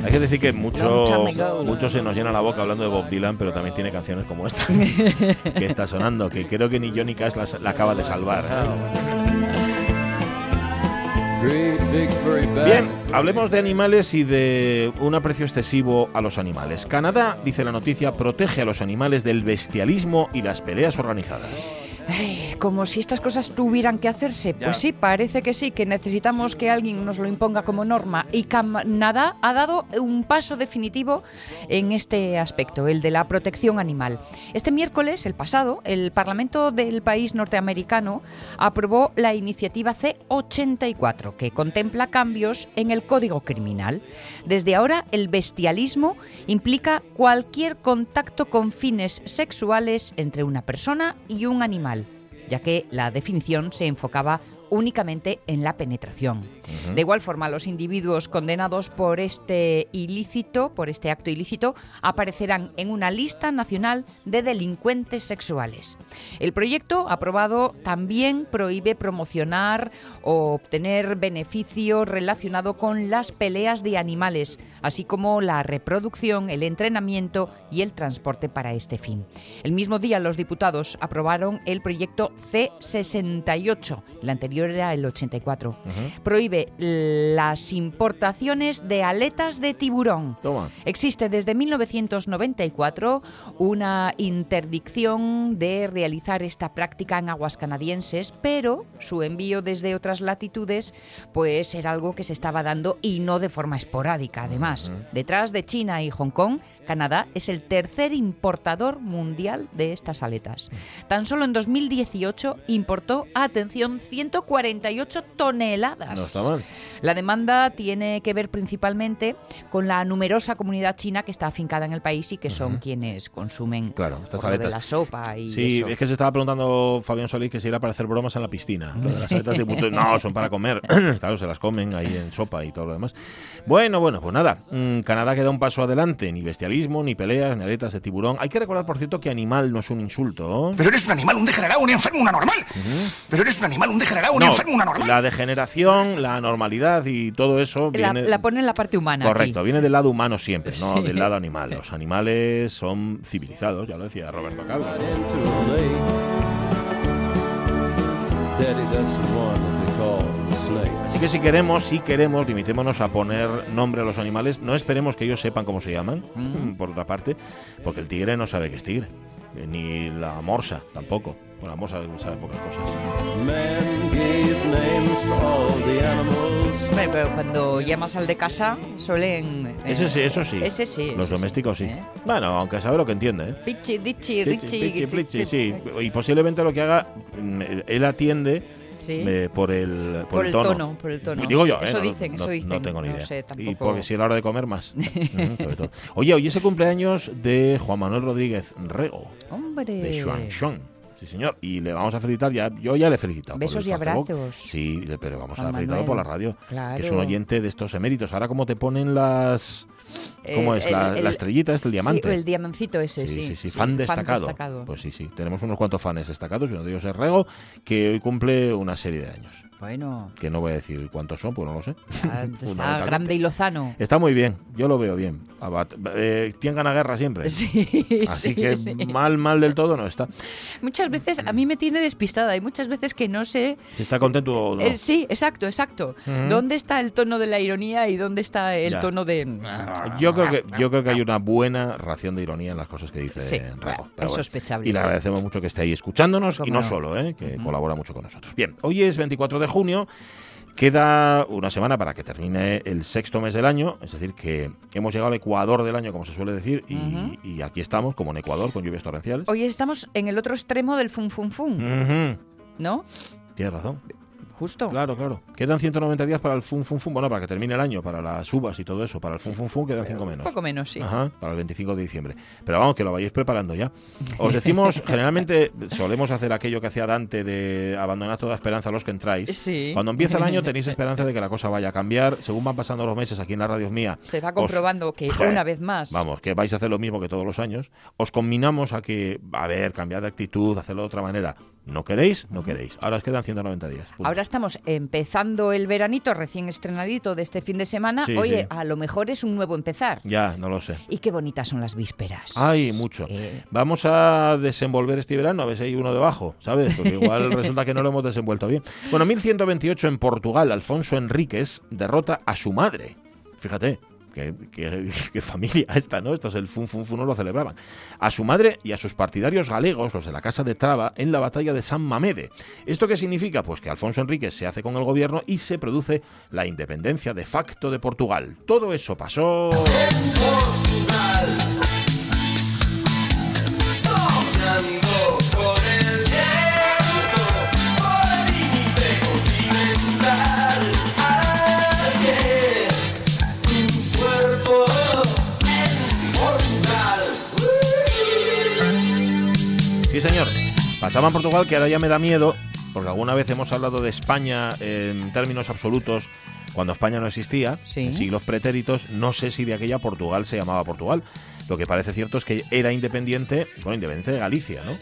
A: Hay que decir que mucho,
B: Long time ago.
A: mucho se nos llena la boca hablando de Bob Dylan, pero también tiene canciones como esta [LAUGHS] que está sonando, que creo que ni Johnny Cash la, la acaba de salvar. ¿eh?
I: Bag.
A: Bien, hablemos de animales y de un aprecio excesivo a los animales. Canadá, dice la noticia, protege a los animales del bestialismo y las peleas organizadas.
B: Ay, como si estas cosas tuvieran que hacerse.
A: Ya.
B: Pues sí, parece que sí, que necesitamos que alguien nos lo imponga como norma. Y Canadá ha dado un paso definitivo en este aspecto, el de la protección animal. Este miércoles, el pasado, el Parlamento del país norteamericano aprobó la iniciativa C84, que contempla cambios en el Código Criminal. Desde ahora, el bestialismo implica cualquier contacto con fines sexuales entre una persona y un animal ya que la definición se enfocaba únicamente en la penetración. De igual forma, los individuos condenados por este ilícito, por este acto ilícito, aparecerán en una lista nacional de delincuentes sexuales. El proyecto aprobado también prohíbe promocionar o obtener beneficio relacionado con las peleas de animales, así como la reproducción, el entrenamiento y el transporte para este fin. El mismo día los diputados aprobaron el proyecto C68, el anterior era el 84. Prohíbe las importaciones de aletas de tiburón.
A: Toma.
B: Existe desde 1994 una interdicción de realizar esta práctica en aguas canadienses, pero su envío desde otras latitudes pues era algo que se estaba dando y no de forma esporádica. Además, detrás de China y Hong Kong, Canadá es el tercer importador mundial de estas aletas. Tan solo en 2018 importó, atención, 148 toneladas.
A: Está mal.
B: La demanda tiene que ver principalmente con la numerosa comunidad china que está afincada en el país y que son quienes consumen
A: Claro, estas
B: de
A: aletas.
B: la sopa y
A: Sí,
B: eso.
A: es que se estaba preguntando Fabián Solís que si era para hacer bromas en la piscina. Lo de las
B: Sí.
A: aletas de puto- no, son para comer. [CLEARS THROAT] claro, se las comen ahí en sopa y todo lo demás. Bueno, bueno, pues nada. mm, Canadá queda un paso adelante. Ni bestialismo, ni peleas, ni aletas de tiburón. Hay que recordar, por cierto, que animal no es un insulto.
J: Pero eres un animal, un degenerado, un enfermo, un anormal. Pero eres un animal, un degenerado, un
A: No,
J: enfermo, un anormal.
A: la degeneración, la anormalidad y todo eso
B: La,
A: viene...
B: la pone en la parte humana.
A: Correcto,
B: aquí.
A: viene del lado humano siempre, no
B: Sí.
A: del lado animal. Los animales son civilizados, ya lo decía Roberto
I: snake.
A: Así que si queremos, si queremos, limitémonos a poner nombre a los animales. No esperemos que ellos sepan cómo se llaman, por otra parte, porque el tigre no sabe que es tigre. eh, Ni la morsa tampoco. Bueno, la morsa sabe pocas cosas.
B: Hombre, pero cuando llamas al de casa suelen... eh,
A: Ese sí, eso sí.
B: Ese sí.
A: Los
B: ese
A: domésticos sí.
B: ¿eh?
A: Bueno, aunque sabe lo que entiende, ¿eh?
B: Pichi, dichi,
A: Pichi,
B: richi,
A: pichi, plichi,
B: richi.
A: sí. Y posiblemente lo que haga, mm, él atiende
B: Sí.
A: eh, por el, por
B: Por
A: el tono.
B: por el tono.
A: Digo yo, ¿eh?
B: Eso
A: no,
B: dicen,
A: no-
B: eso
A: no
B: dicen.
A: tengo ni
B: No
A: idea.
B: sé,
A: Y porque si es la hora de comer, más. [LAUGHS] Ujú, sobre todo. Oye, hoy es el cumpleaños de Juan Manuel Rodríguez Rego,
B: Hombre.
A: de Xuan Xuan. Sí, señor. Y le vamos a felicitar ya. Yo ya le he felicitado.
B: Besos y
A: Facebook.
B: abrazos.
A: Sí, le- pero vamos
B: Juan
A: a felicitarlo
B: Manuel.
A: por la radio.
B: Claro.
A: Que es un oyente de estos eméritos. Ahora, como te ponen las. ¿Cómo
B: Eh,
A: es? La,
B: el-
A: la estrellita, es el diamante.
B: Sí, el diamancito ese, sí.
A: sí, sí, fan, destacado.
B: destacado.
A: Pues sí, sí. Tenemos unos cuantos fans destacados y uno de ellos es Rego, que hoy cumple una serie de años.
B: Bueno,
A: Que no voy a decir cuántos son, pues no lo sé.
B: ah, está [LAUGHS] grande y lozano.
A: Está muy bien, yo lo veo bien. Eh, ganas de guerra siempre.
B: Sí,
A: Así
B: sí,
A: que
B: sí.
A: mal, mal del todo no está.
B: Muchas veces a mí me tiene despistada. Hay muchas veces que no sé.
A: Si está contento o no.
B: Eh, sí, exacto, exacto. ¿Dónde está el tono de la ironía y dónde está el
A: Ya.
B: tono de.
A: Yo creo que yo creo que hay una buena ración de ironía en las cosas que dice
B: Sí,
A: Pero
B: es
A: bueno.
B: sospechable,
A: Y le agradecemos mucho que esté ahí escuchándonos y no. solo, ¿eh? que colabora mucho con nosotros. Bien, hoy es 24 de junio. Queda una semana para que termine el sexto mes del año, es decir, que hemos llegado al Ecuador del año, como se suele decir, y, aquí estamos, como en Ecuador, con lluvias torrenciales.
B: Hoy estamos en el otro extremo del fum fum,
A: Ujú.
B: ¿no?
A: Tienes razón.
B: Justo.
A: Claro, claro. Quedan 190 días para el fun fun fun, bueno, para que termine el año, para las uvas y todo eso, para el fun fun fun quedan 5 menos.
B: Poco menos, sí.
A: Ajá, para el 25 de diciembre. Pero vamos, que lo vayáis preparando ya. Os decimos, [LAUGHS] generalmente solemos hacer aquello que hacía Dante de abandonar toda esperanza a los que entráis.
B: Sí.
A: Cuando empieza el año tenéis [LAUGHS] esperanza de que la cosa vaya a cambiar. Según van pasando los meses aquí en la radio mía.
B: Se va
A: os-
B: comprobando que una vez más.
A: Vamos, que vais a hacer lo mismo que todos los años. Os combinamos a que, a ver, cambiar de actitud, hacerlo de otra manera. No queréis, no queréis. Ahora os quedan 190 días. Punto.
B: Ahora estamos empezando el veranito recién estrenadito de este fin de semana.
A: Sí,
B: Oye,
A: sí.
B: a lo mejor es un nuevo empezar.
A: Ya, no lo sé.
B: Y qué bonitas son las vísperas.
A: Ay, mucho.
B: Eh.
A: Vamos a desenvolver este verano, a ver si hay uno debajo, ¿sabes? Porque igual [LAUGHS] resulta que no lo hemos desenvuelto bien. Bueno, 1128 en Portugal, Alfonso Enríquez derrota a su madre. Fíjate. [LAUGHS] Qué, familia esta, ¿no? Esto es el fun fun fun, no lo celebraban. A su madre y a sus partidarios galegos, los de la Casa de Traba, en la batalla de San Mamede. ¿Esto qué significa? Pues que Alfonso Enríquez se hace con el gobierno y se produce la independencia de facto de Portugal. Todo eso pasó...
K: Soñando
A: señor. Pasaba en Portugal, que ahora ya me da miedo, porque alguna vez hemos hablado de España en términos absolutos, cuando España no existía,
B: Sí.
A: en siglos pretéritos. No sé si de aquella Portugal se llamaba Portugal. Lo que parece cierto es que era independiente, bueno, independiente de Galicia, ¿no?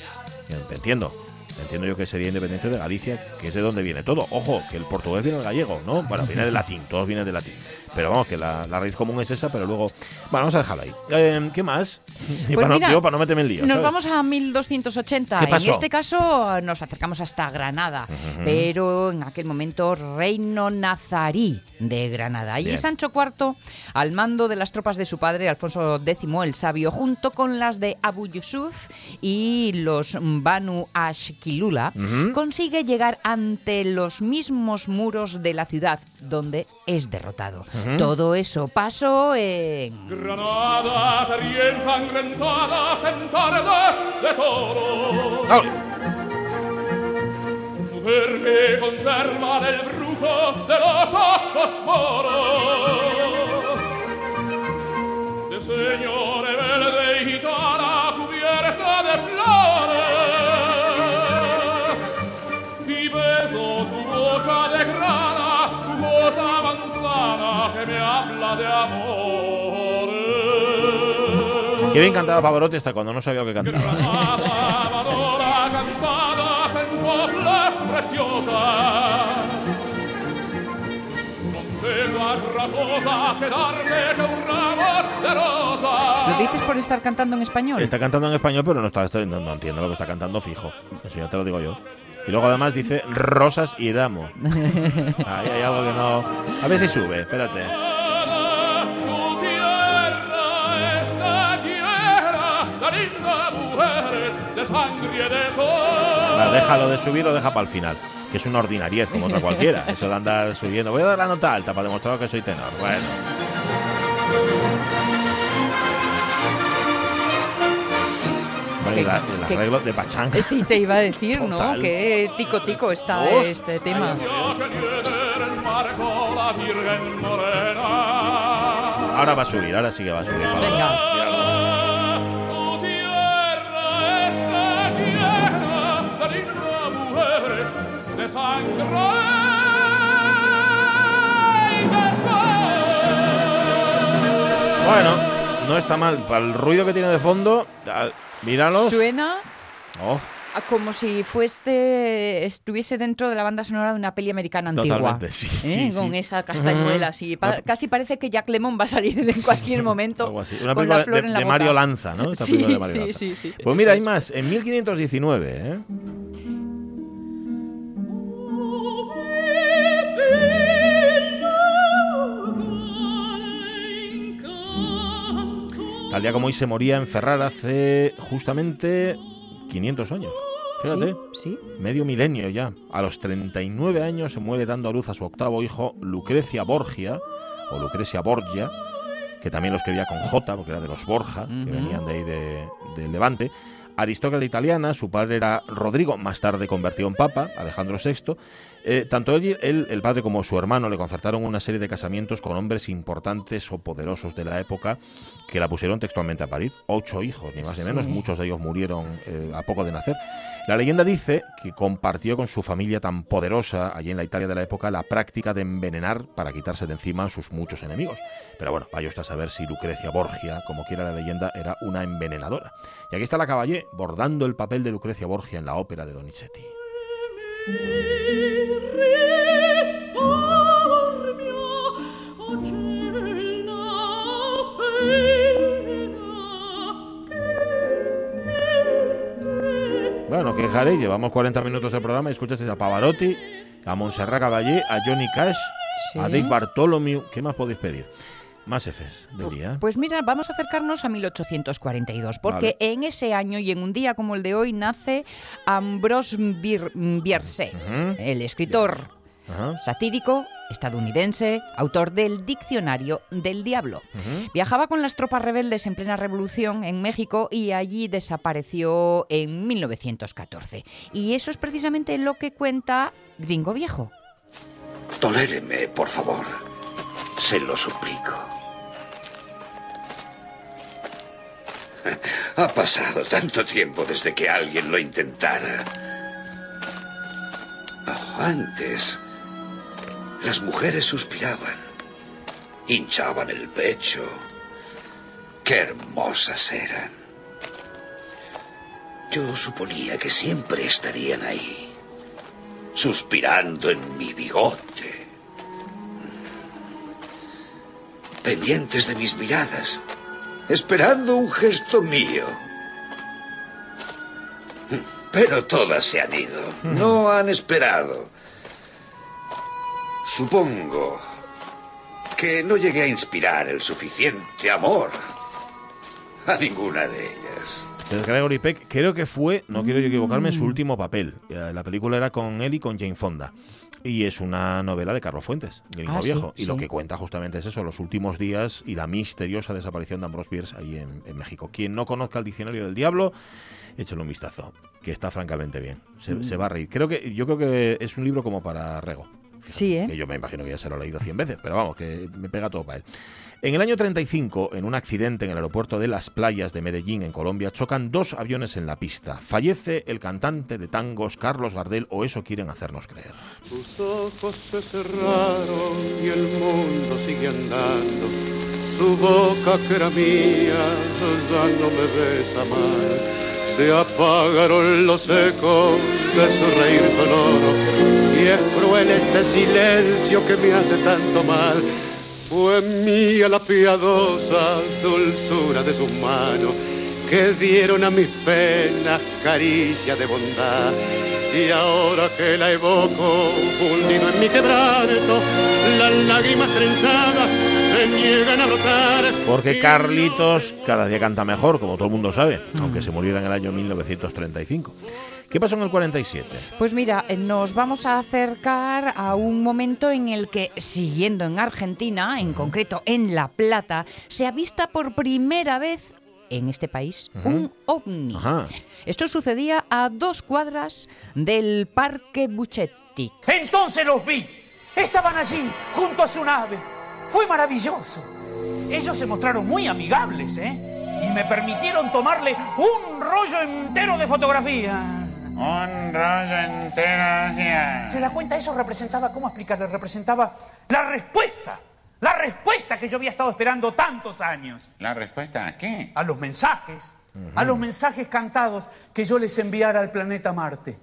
A: Entiendo. Entiendo yo que sería independiente de Galicia, que es de donde viene todo. Ojo, que el portugués viene del gallego, ¿no? Bueno, viene del latín, todos vienen del latín. Pero vamos, que la, la raíz común es esa, pero luego... Bueno, vamos a dejarlo ahí. Eh, ¿Qué más? Y
B: Pues
A: para, no,
B: mira,
A: digo, para no meterme en lío.
B: Nos
A: ¿sabes?
B: vamos a 1280.
A: ¿Qué pasó?
B: En este caso nos acercamos hasta Granada, pero en aquel momento reino nazarí de Granada. Y
L: Bien.
B: Sancho IV, al mando de las tropas de su padre, Alfonso X el Sabio, junto con las de Abu Yusuf y los Banu Ashkilula, consigue llegar ante los mismos muros de la ciudad, donde es derrotado.
L: Ujú.
B: Todo eso pasó en...
K: Granada sería ensangrentada en tardes de toro. Mujer que conserva el brujo de los ojos moros. De señor
A: Qué bien cantaba Pavarotti hasta cuando no sabía lo que cantaba.
B: ¿Lo dices por estar cantando en español?
A: Está cantando en español, pero no, está, no, no entiendo lo que está cantando fijo. Eso ya te lo digo yo. Y luego además dice rosas y damo. [LAUGHS] Ahí hay algo que no... A ver si sube, espérate. Déjalo de subir o deja para el final. Que es una ordinariez como otra cualquiera. [LAUGHS] Eso de andar subiendo. Voy a dar la nota alta para demostrar que soy tenor. Bueno. El arreglo de Pachán.
B: Sí, te iba a decir, ¿no? Que tico tico está
A: Uf.
B: este tema.
A: Ahora va a subir, ahora sí que va a subir.
B: Venga.
A: Bueno, no está mal. Para el ruido que tiene de fondo, míralos.
B: Suena
A: Oh,
B: a como si fuese estuviese dentro de la banda sonora de una peli americana antigua.
A: Totalmente, sí,
B: ¿Eh?
A: sí,
B: Con
A: sí.
B: esa castañuela así. Pa- [LAUGHS] casi parece que Jack Lemmon va a salir en cualquier [LAUGHS] momento.
A: algo así. Una película
B: la
A: de,
B: la.
A: Mario Lanza, ¿no? Esta [LAUGHS]
B: Sí,
A: película de Mario
B: sí,
A: Lanza.
B: sí, sí.
A: Pues mira, hay más. En 1519, ¿eh? Tal día como hoy se moría en Ferrara hace justamente 500 años. Fíjate.
B: Sí, sí.
A: Medio milenio ya. A los 39 años se muere dando a luz a su octavo hijo, Lucrecia Borgia, o Lucrecia Borgia, que también lo escribía con J, porque era de los Borja, que venían de ahí de- del Levante. Aristócrata italiana, su padre era Rodrigo, más tarde convertido en papa, Alejandro VI. Eh, tanto él, él, el padre como su hermano, le concertaron una serie de casamientos con hombres importantes o poderosos de la época que la pusieron textualmente a parir. Ocho hijos, ni más ni menos,
B: Sí.
A: muchos de ellos murieron eh, a poco de nacer. La leyenda dice que compartió con su familia tan poderosa allí en la Italia de la época la práctica de envenenar para quitarse de encima a sus muchos enemigos. Pero bueno, vaya usted a saber si Lucrecia Borgia, como quiera la leyenda, era una envenenadora. Y aquí está la caballé, bordando el papel de Lucrecia Borgia en la ópera de Donizetti. Bueno, no quejaréis, llevamos 40 minutos de programa y escuchaste a Pavarotti, a Montserrat Caballé, a Johnny Cash, a. Dave Bartholomew. ¿Qué más podéis pedir? Más Fs del día.
B: Pues mira, vamos a acercarnos a 1842, porque en ese año y en un día como el de hoy nace Ambrose Bierce, el escritor
A: Ajá.
B: satírico estadounidense, autor del Diccionario del Diablo. Viajaba con las tropas rebeldes en plena revolución en México y allí desapareció en 1914. Y eso es precisamente lo que cuenta Gringo Viejo.
L: Toléreme, por favor. Se lo suplico. Ha pasado tanto tiempo desde que alguien lo intentara. Oh, antes, las mujeres suspiraban, hinchaban el pecho. Qué hermosas eran. Yo suponía que siempre estarían ahí, suspirando en mi bigote, pendientes de mis miradas, esperando un gesto mío. Pero todas se han ido. No han esperado. Supongo que no llegué a inspirar el suficiente amor a ninguna de ellas.
A: Entonces, Gregory Peck creo que fue, no quiero yo equivocarme,
B: Mm.
A: su último papel. Eh, La película era con él y con Jane Fonda. Y es una novela de Carlos Fuentes, Gringo
B: Ah, sí,
A: Viejo. y lo que cuenta justamente es eso, los últimos días y la misteriosa desaparición de Ambrose Bierce ahí en, en México. Quien no conozca el Diccionario del Diablo, échale un vistazo, que está francamente bien. Se,
B: Mm.
A: se va a reír. Creo que, yo creo que es un libro como para Rego.
B: Sí, ¿eh?
A: Que yo me imagino que ya se lo ha leído 100 veces, pero vamos, que me pega todo para él. En el año 35, en un accidente en el aeropuerto de Las Playas de Medellín, en Colombia, chocan dos aviones en la pista. Fallece el cantante de tangos Carlos Gardel, o eso quieren hacernos creer.
K: Tus ojos se cerraron y el mundo sigue andando. Su boca que era mía ya no me besa más. Se apagaron los ecos de su reír sonoro y es cruel este silencio que me hace tanto mal. Fue mía la piadosa dulzura de sus manos que dieron a mis penas caricia de bondad. Y ahora que la evoco, hundido en mi quebranto, las lágrimas trenzadas se niegan a brotar.
A: Porque Carlitos cada día canta mejor, como todo el mundo sabe, aunque se muriera en el año 1935. ¿Qué pasó en el 47?
B: Pues mira, eh, nos vamos a acercar a un momento en el que, siguiendo en Argentina, en concreto en La Plata, se avista por primera vez en este país un ovni.
A: Ajá.
B: Esto sucedía a dos cuadras del Parque Buchetti.
M: Entonces los vi. Estaban allí, junto a su nave. Fue maravilloso. Ellos se mostraron muy amigables, ¿eh? Y me permitieron tomarle un rollo entero de fotografías.
N: Un rollo entero.
M: ¿Se da cuenta? Eso representaba, ¿cómo explicarle? Representaba la respuesta. La respuesta que yo había estado esperando tantos años.
N: ¿La respuesta a qué?
M: A los mensajes. A los mensajes cantados que yo les enviara al planeta Marte.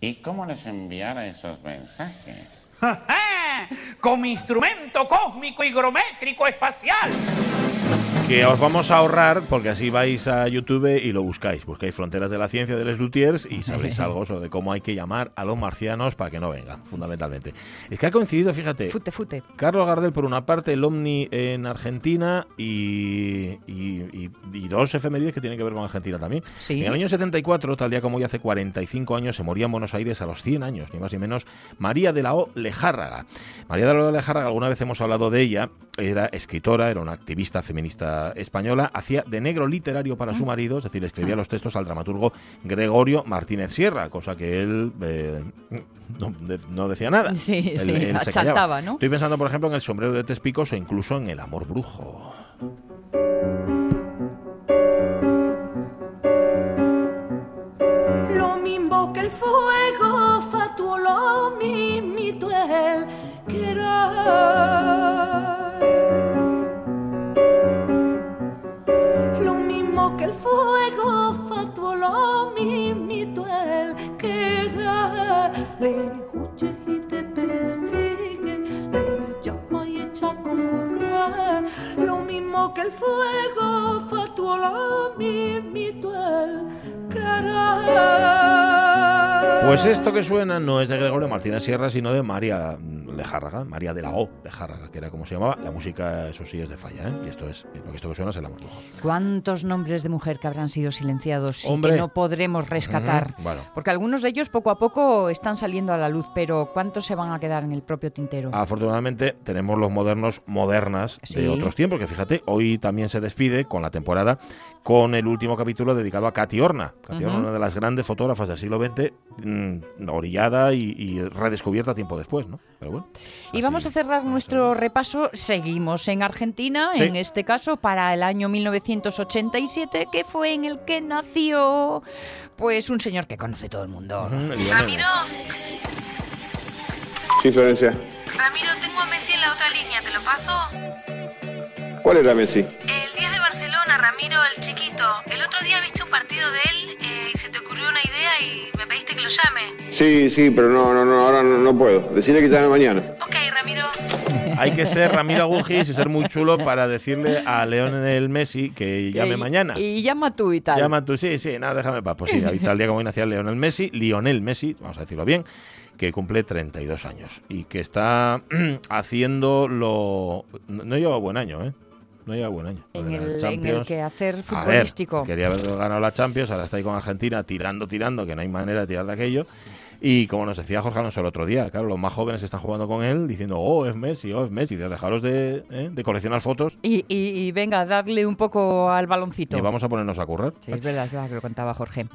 N: ¿Y cómo les enviara esos mensajes? [LAUGHS]
M: Con mi instrumento cósmico higrométrico espacial.
A: Que os vamos a ahorrar, porque así vais a YouTube y lo buscáis. Buscáis Fronteras de la Ciencia de Les Luthiers y sabréis algo sobre cómo hay que llamar a los marcianos para que no vengan, fundamentalmente. Es que ha coincidido, fíjate,
B: Fute, fute.
A: Carlos Gardel por una parte, el Omni en Argentina y, y- y- y dos efemérides que tienen que ver con Argentina también.
B: Sí.
A: En el año 74, tal día como hoy hace 45 años, se moría en Buenos Aires a los 100 años, ni más ni menos, María de la O Lejárraga. María de la O Lejárraga, alguna vez hemos hablado de ella, era escritora, era una activista feminista española, hacía de negro literario para su marido, es decir, escribía los textos al dramaturgo Gregorio Martínez Sierra, cosa que él eh, no, de- no decía nada.
B: Sí,
A: Él-
B: sí.
A: Estoy pensando, por ejemplo, en el sombrero de tres picos o incluso en el amor brujo.
O: Lo mismo que el fuego
A: Pues esto que suena no es de Gregorio Martínez Sierra, sino de María Lejárraga, María de la O Lejárraga, que era como se llamaba. La música, eso sí, es de falla, ¿eh? Y esto es, lo que esto que suena es el amor rojo.
B: ¿Cuántos nombres de mujer que habrán sido silenciados
A: Hombre.
B: y que no podremos rescatar?
A: Bueno.
B: Porque algunos de ellos poco a poco están saliendo a la luz, pero ¿cuántos se van a quedar en el propio tintero?
A: Afortunadamente tenemos los modernos modernas
B: Sí.
A: de otros tiempos, que fíjate, hoy también se despide con la temporada con el último capítulo dedicado a Katy Horna. Katy
B: Ujú.
A: Horna, una de las grandes fotógrafas del siglo XX, mm, orillada y, y redescubierta tiempo después, ¿no? Pero bueno.
B: Y vamos a cerrar nuestro repaso. Seguimos en Argentina,
A: Sí.
B: en este caso para el año 1987, que fue en el que nació pues un señor que conoce todo el mundo.
P: Ramiro,
Q: Sí, Florencia.
P: Ramiro, tengo a Messi en la otra línea, ¿te lo paso?
Q: ¿Cuál era Messi?
P: El 10 de Barcelona, Ramiro, el chiquito. El otro día viste un partido de él eh, y se te ocurrió una idea y me pediste que lo llame.
Q: Sí, sí, pero no, no, no, ahora no, no puedo. Decirle que llame mañana.
P: Ok, Ramiro.
A: Hay que ser Ramiro Agujis y ser muy chulo [LAUGHS] para decirle a Leonel Messi que llame
B: Y-
A: mañana.
B: Y llama tú y tal.
A: Llama tú, sí, sí, nada, déjame para. Pues sí, [LAUGHS] tal día como hoy nacía Lionel Messi, Lionel Messi, vamos a decirlo bien, que cumple 32 años y que está [CLEARS THROAT] haciendo lo. No no lleva buen año, ¿eh? No lleva buen año.
B: En el, en el que hacer
A: A ver,
B: futbolístico.
A: quería haber ganado la Champions, ahora está ahí con Argentina tirando, tirando, que no hay manera de tirar de aquello. Y como nos decía Jorge Alonso el otro día, claro, los más jóvenes están jugando con él diciendo, oh, es Messi, oh, es Messi, dejaros de, ¿eh? de coleccionar fotos
B: Y, y- y venga, darle un poco al baloncito.
A: y vamos a ponernos a currar.
B: Sí, es verdad, es verdad que lo contaba Jorge.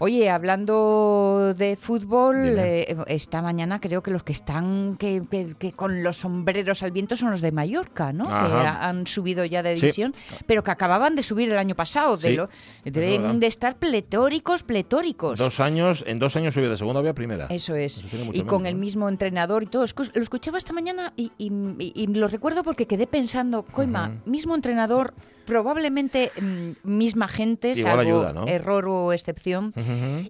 B: Oye, hablando de fútbol, eh, esta mañana creo que los que están que, que- que con los sombreros al viento son los de Mallorca, ¿no? Que han subido ya de
A: Sí.
B: división, pero que acababan de subir el año pasado. De
A: Sí,
B: lo, deben de estar pletóricos, pletóricos.
A: Dos años, en dos años subió de segunda a primera.
B: Eso es.
A: Eso
B: Y con el mismo entrenador y todo. Lo escuchaba esta mañana y, y- y- y lo recuerdo porque quedé pensando, coima, mismo entrenador, probablemente mm, misma gente,
A: Igual
B: salvo
A: ayuda, ¿no?
B: error o excepción.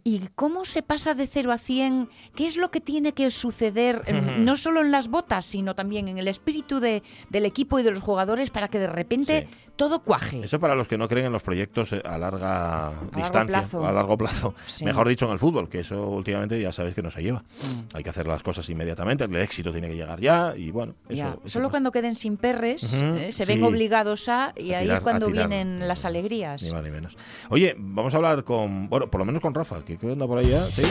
B: ¿Y cómo se pasa de 0 a 100? ¿Qué es lo que tiene que suceder, em, no solo en las botas, sino también en el espíritu de- del equipo y de los jugadores para que de repente todo cuaje?
A: Eso para los que no creen en los proyectos eh, a larga distancia,
B: plazo.
A: a largo plazo.
B: Sí.
A: Mejor dicho, en el fútbol, que eso últimamente ya sabes que no se lleva.
B: Mm.
A: Hay que hacer las cosas inmediatamente, el éxito tiene que llegar ya y bueno, eso,
B: Ya,
A: eso
B: Solo
A: pasa.
B: cuando queden sin perres eh, se
A: sí.
B: ven obligados a, y
A: A
B: ahí
A: tirar-
B: es cuando
A: a tirar.
B: vienen las alegrías.
A: Ni más ni menos. Oye, vamos a hablar con, bueno, por lo menos con Rafa, que creo que anda por ahí ya, ¿sí?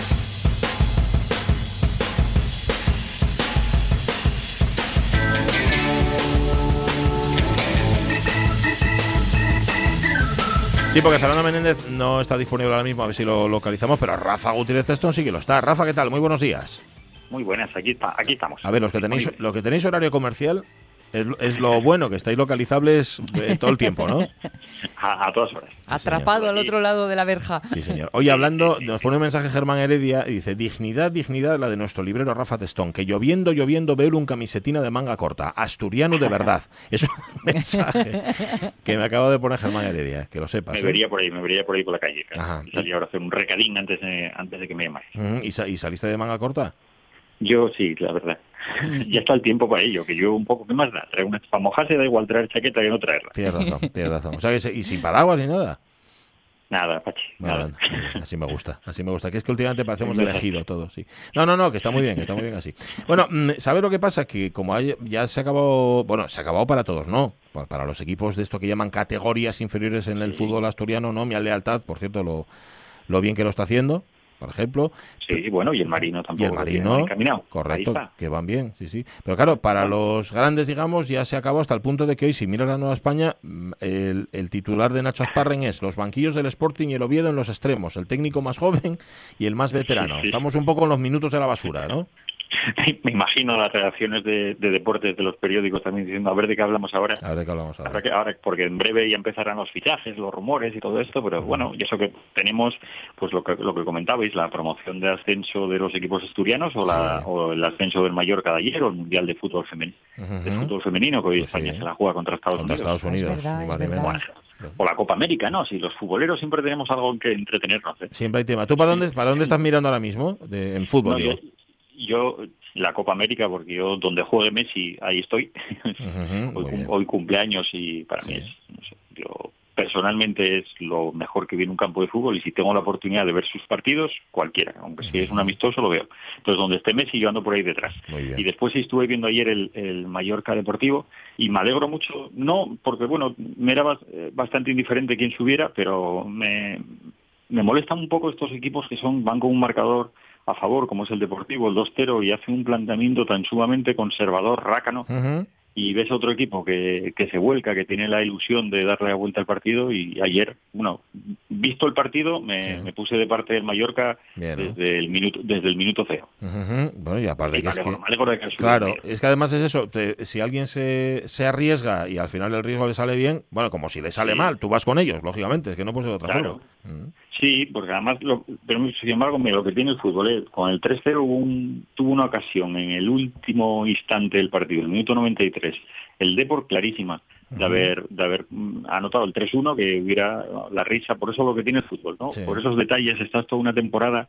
A: Sí, porque Fernando Menéndez no está disponible ahora mismo, a ver si lo localizamos, pero Rafa Gutiérrez Testón sí que lo está. Rafa, ¿qué tal? Muy buenos días.
R: Muy buenas, aquí, está, aquí estamos.
A: A ver, los que tenéis, los que tenéis horario comercial es, es lo bueno, que estáis localizables eh, todo el tiempo, ¿no? [LAUGHS]
R: A, a todas horas.
B: Atrapado al otro lado de la verja.
A: Sí, señor. Oye, hablando, nos pone un mensaje Germán Heredia y dice, dignidad, dignidad, la de nuestro librero Rafa Testón, que lloviendo, lloviendo veo un camisetina de manga corta, asturiano de verdad. [LAUGHS] Es un mensaje que me acabo de poner Germán Heredia, que lo sepas.
R: Me
A: ¿eh?
R: vería por ahí, me vería por ahí por la calle.
A: Ajá.
R: Y ahora a hacer un recadín antes de, antes de que me llamáis.
A: Ujú, ¿Y, sa- y saliste de manga corta?
R: Yo sí, la verdad. [LAUGHS] ya está el tiempo para ello, que yo un poco, ¿qué más da? Traer una, para mojarse da igual traer chaqueta que no traerla.
A: Tienes razón, tienes razón. O sea, que se- y sin paraguas ni nada.
R: Nada, Pachi,
A: Bueno,
R: nada.
A: así me gusta, así me gusta. Que es que últimamente parecemos de elegido todo, sí. No, no, no, que está muy bien, que está muy bien así. Bueno, mm, ¿sabes lo que pasa? Que como hay- ya se ha acabado, bueno, se ha acabado para todos, ¿no? Pa- Para los equipos de esto que llaman categorías inferiores en el fútbol asturiano, ¿no? Mi lealtad, por cierto, lo, lo bien que lo está haciendo, por ejemplo.
R: Sí, bueno, y el Marino
A: Y
R: tampoco.
A: el
R: lo tiene
A: Marino, correcto, que van bien, sí, sí. Pero claro, para los grandes, digamos, ya se acabó hasta el punto de que hoy, si miras la Nueva España, mm, el, el titular de Nacho Asparren es los banquillos del Sporting y el Oviedo en los extremos, el técnico más joven y el más veterano.
R: Sí, sí.
A: Estamos un poco en los minutos de la basura, ¿no? [LAUGHS]
R: Me imagino las redacciones de, de deportes de los periódicos también diciendo, a ver de qué hablamos ahora.
A: A ver de qué hablamos ahora.
R: Ahora que- ahora, porque en breve ya empezarán los fichajes, los rumores y todo esto, pero bueno, y eso que tenemos, pues lo que, lo que comentabais, la promoción de ascenso de los equipos asturianos o, la, o el ascenso del Mallorca de ayer o el Mundial de Fútbol Femenino, de fútbol femenino que hoy España se la juega contra Estados
A: Contra
R: Unidos.
A: Estados Unidos, menos.
R: Bueno, o la Copa América, ¿no? Si los futboleros siempre tenemos algo en que entretenernos. ¿eh?
A: Siempre hay tema. ¿Tú para dónde, para dónde estás mirando ahora mismo? De- en fútbol,
R: No,
A: digo.
R: yo, yo, la Copa América, porque yo donde juegue Messi, ahí estoy. [LAUGHS] Hoy, cum- hoy cumpleaños y para mí es, no sé, yo personalmente es lo mejor que viene un campo de fútbol y si tengo la oportunidad de ver sus partidos, cualquiera, aunque si es un amistoso lo veo. Entonces donde esté Messi yo ando por ahí detrás. Y después sí estuve viendo ayer el, el Mallorca Deportivo y me alegro mucho, no porque bueno, me era eh, bastante indiferente quién subiera, pero me, me molestan un poco estos equipos que son van con un marcador a favor, como es el Deportivo, el 2-0, y hacen un planteamiento tan sumamente conservador, rácano, y ves otro equipo que, que se vuelca, que tiene la ilusión de darle la vuelta al partido y ayer, bueno, visto el partido, me, me puse de parte del Mallorca
A: Bien, ¿no?
R: desde el minuto desde el minuto cero.
A: Bueno, y aparte que es que...
R: de que
A: Claro, es que además es eso, te- si alguien se, se arriesga y al final el riesgo le sale bien, bueno, como si le sale mal, tú vas con ellos, lógicamente, es que no puede ser de otra
R: Claro.
A: forma.
R: Sí, porque además, lo, pero sin embargo, mira, lo que tiene el fútbol es, con el 3-0 hubo un- tuvo una ocasión en el último instante del partido, el minuto 93, el Depor clarísima de haber de haber mm, anotado el 3-1 que hubiera la risa, por eso lo que tiene el fútbol, ¿no?
A: Sí.
R: Por esos detalles estás toda una temporada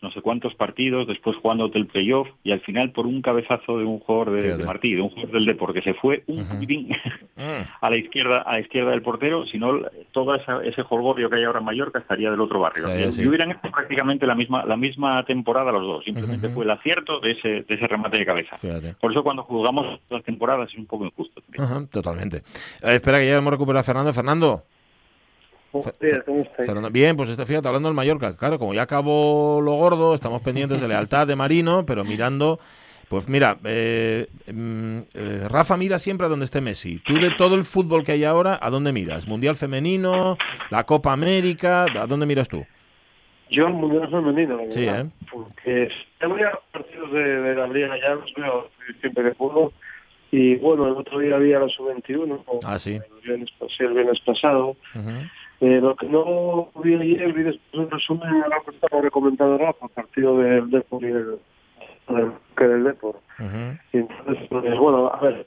R: no sé cuántos partidos, después jugándote el playoff y al final por un cabezazo de un jugador de, Martí, de un jugador del Depor que se fue un poquitín [LAUGHS] a la izquierda a la izquierda del portero, si no todo esa- ese jolgorio que hay ahora en Mallorca estaría del otro barrio.
A: Sí,
R: y,
A: sí.
R: y hubieran hecho prácticamente la misma la misma temporada los dos, simplemente fue el acierto de ese de ese remate de cabeza.
A: Fíjate.
R: Por eso cuando jugamos las temporadas es un poco injusto.
A: Ajá, totalmente. Eh, espera que ya hemos recuperado a Fernando. Fernando. Bien, pues este, fíjate, hablando del Mallorca, claro, como ya acabó lo gordo, estamos pendientes de lealtad de Marino, pero mirando, pues mira, eh, mm, eh, Rafa mira siempre a donde esté Messi. Tú de todo el fútbol que hay ahora, ¿a dónde miras? ¿Mundial femenino? ¿La Copa América? ¿A dónde miras tú?
S: Yo al Mundial Femenino, la
A: Sí,
S: verdad,
A: ¿eh?
S: porque yo voy a partidos de, de la Liga ya los veo siempre que puedo. Y bueno, el otro día había la sub-21, o
A: Ah, sí.
S: el viernes, el viernes pasado.
A: Ujú.
S: Eh, lo que no vi ayer, vi después un resumen de lo que estaba recomendado Rafa, el partido del Depor y el, del, que del Depor. Y entonces, pues, bueno, a ver,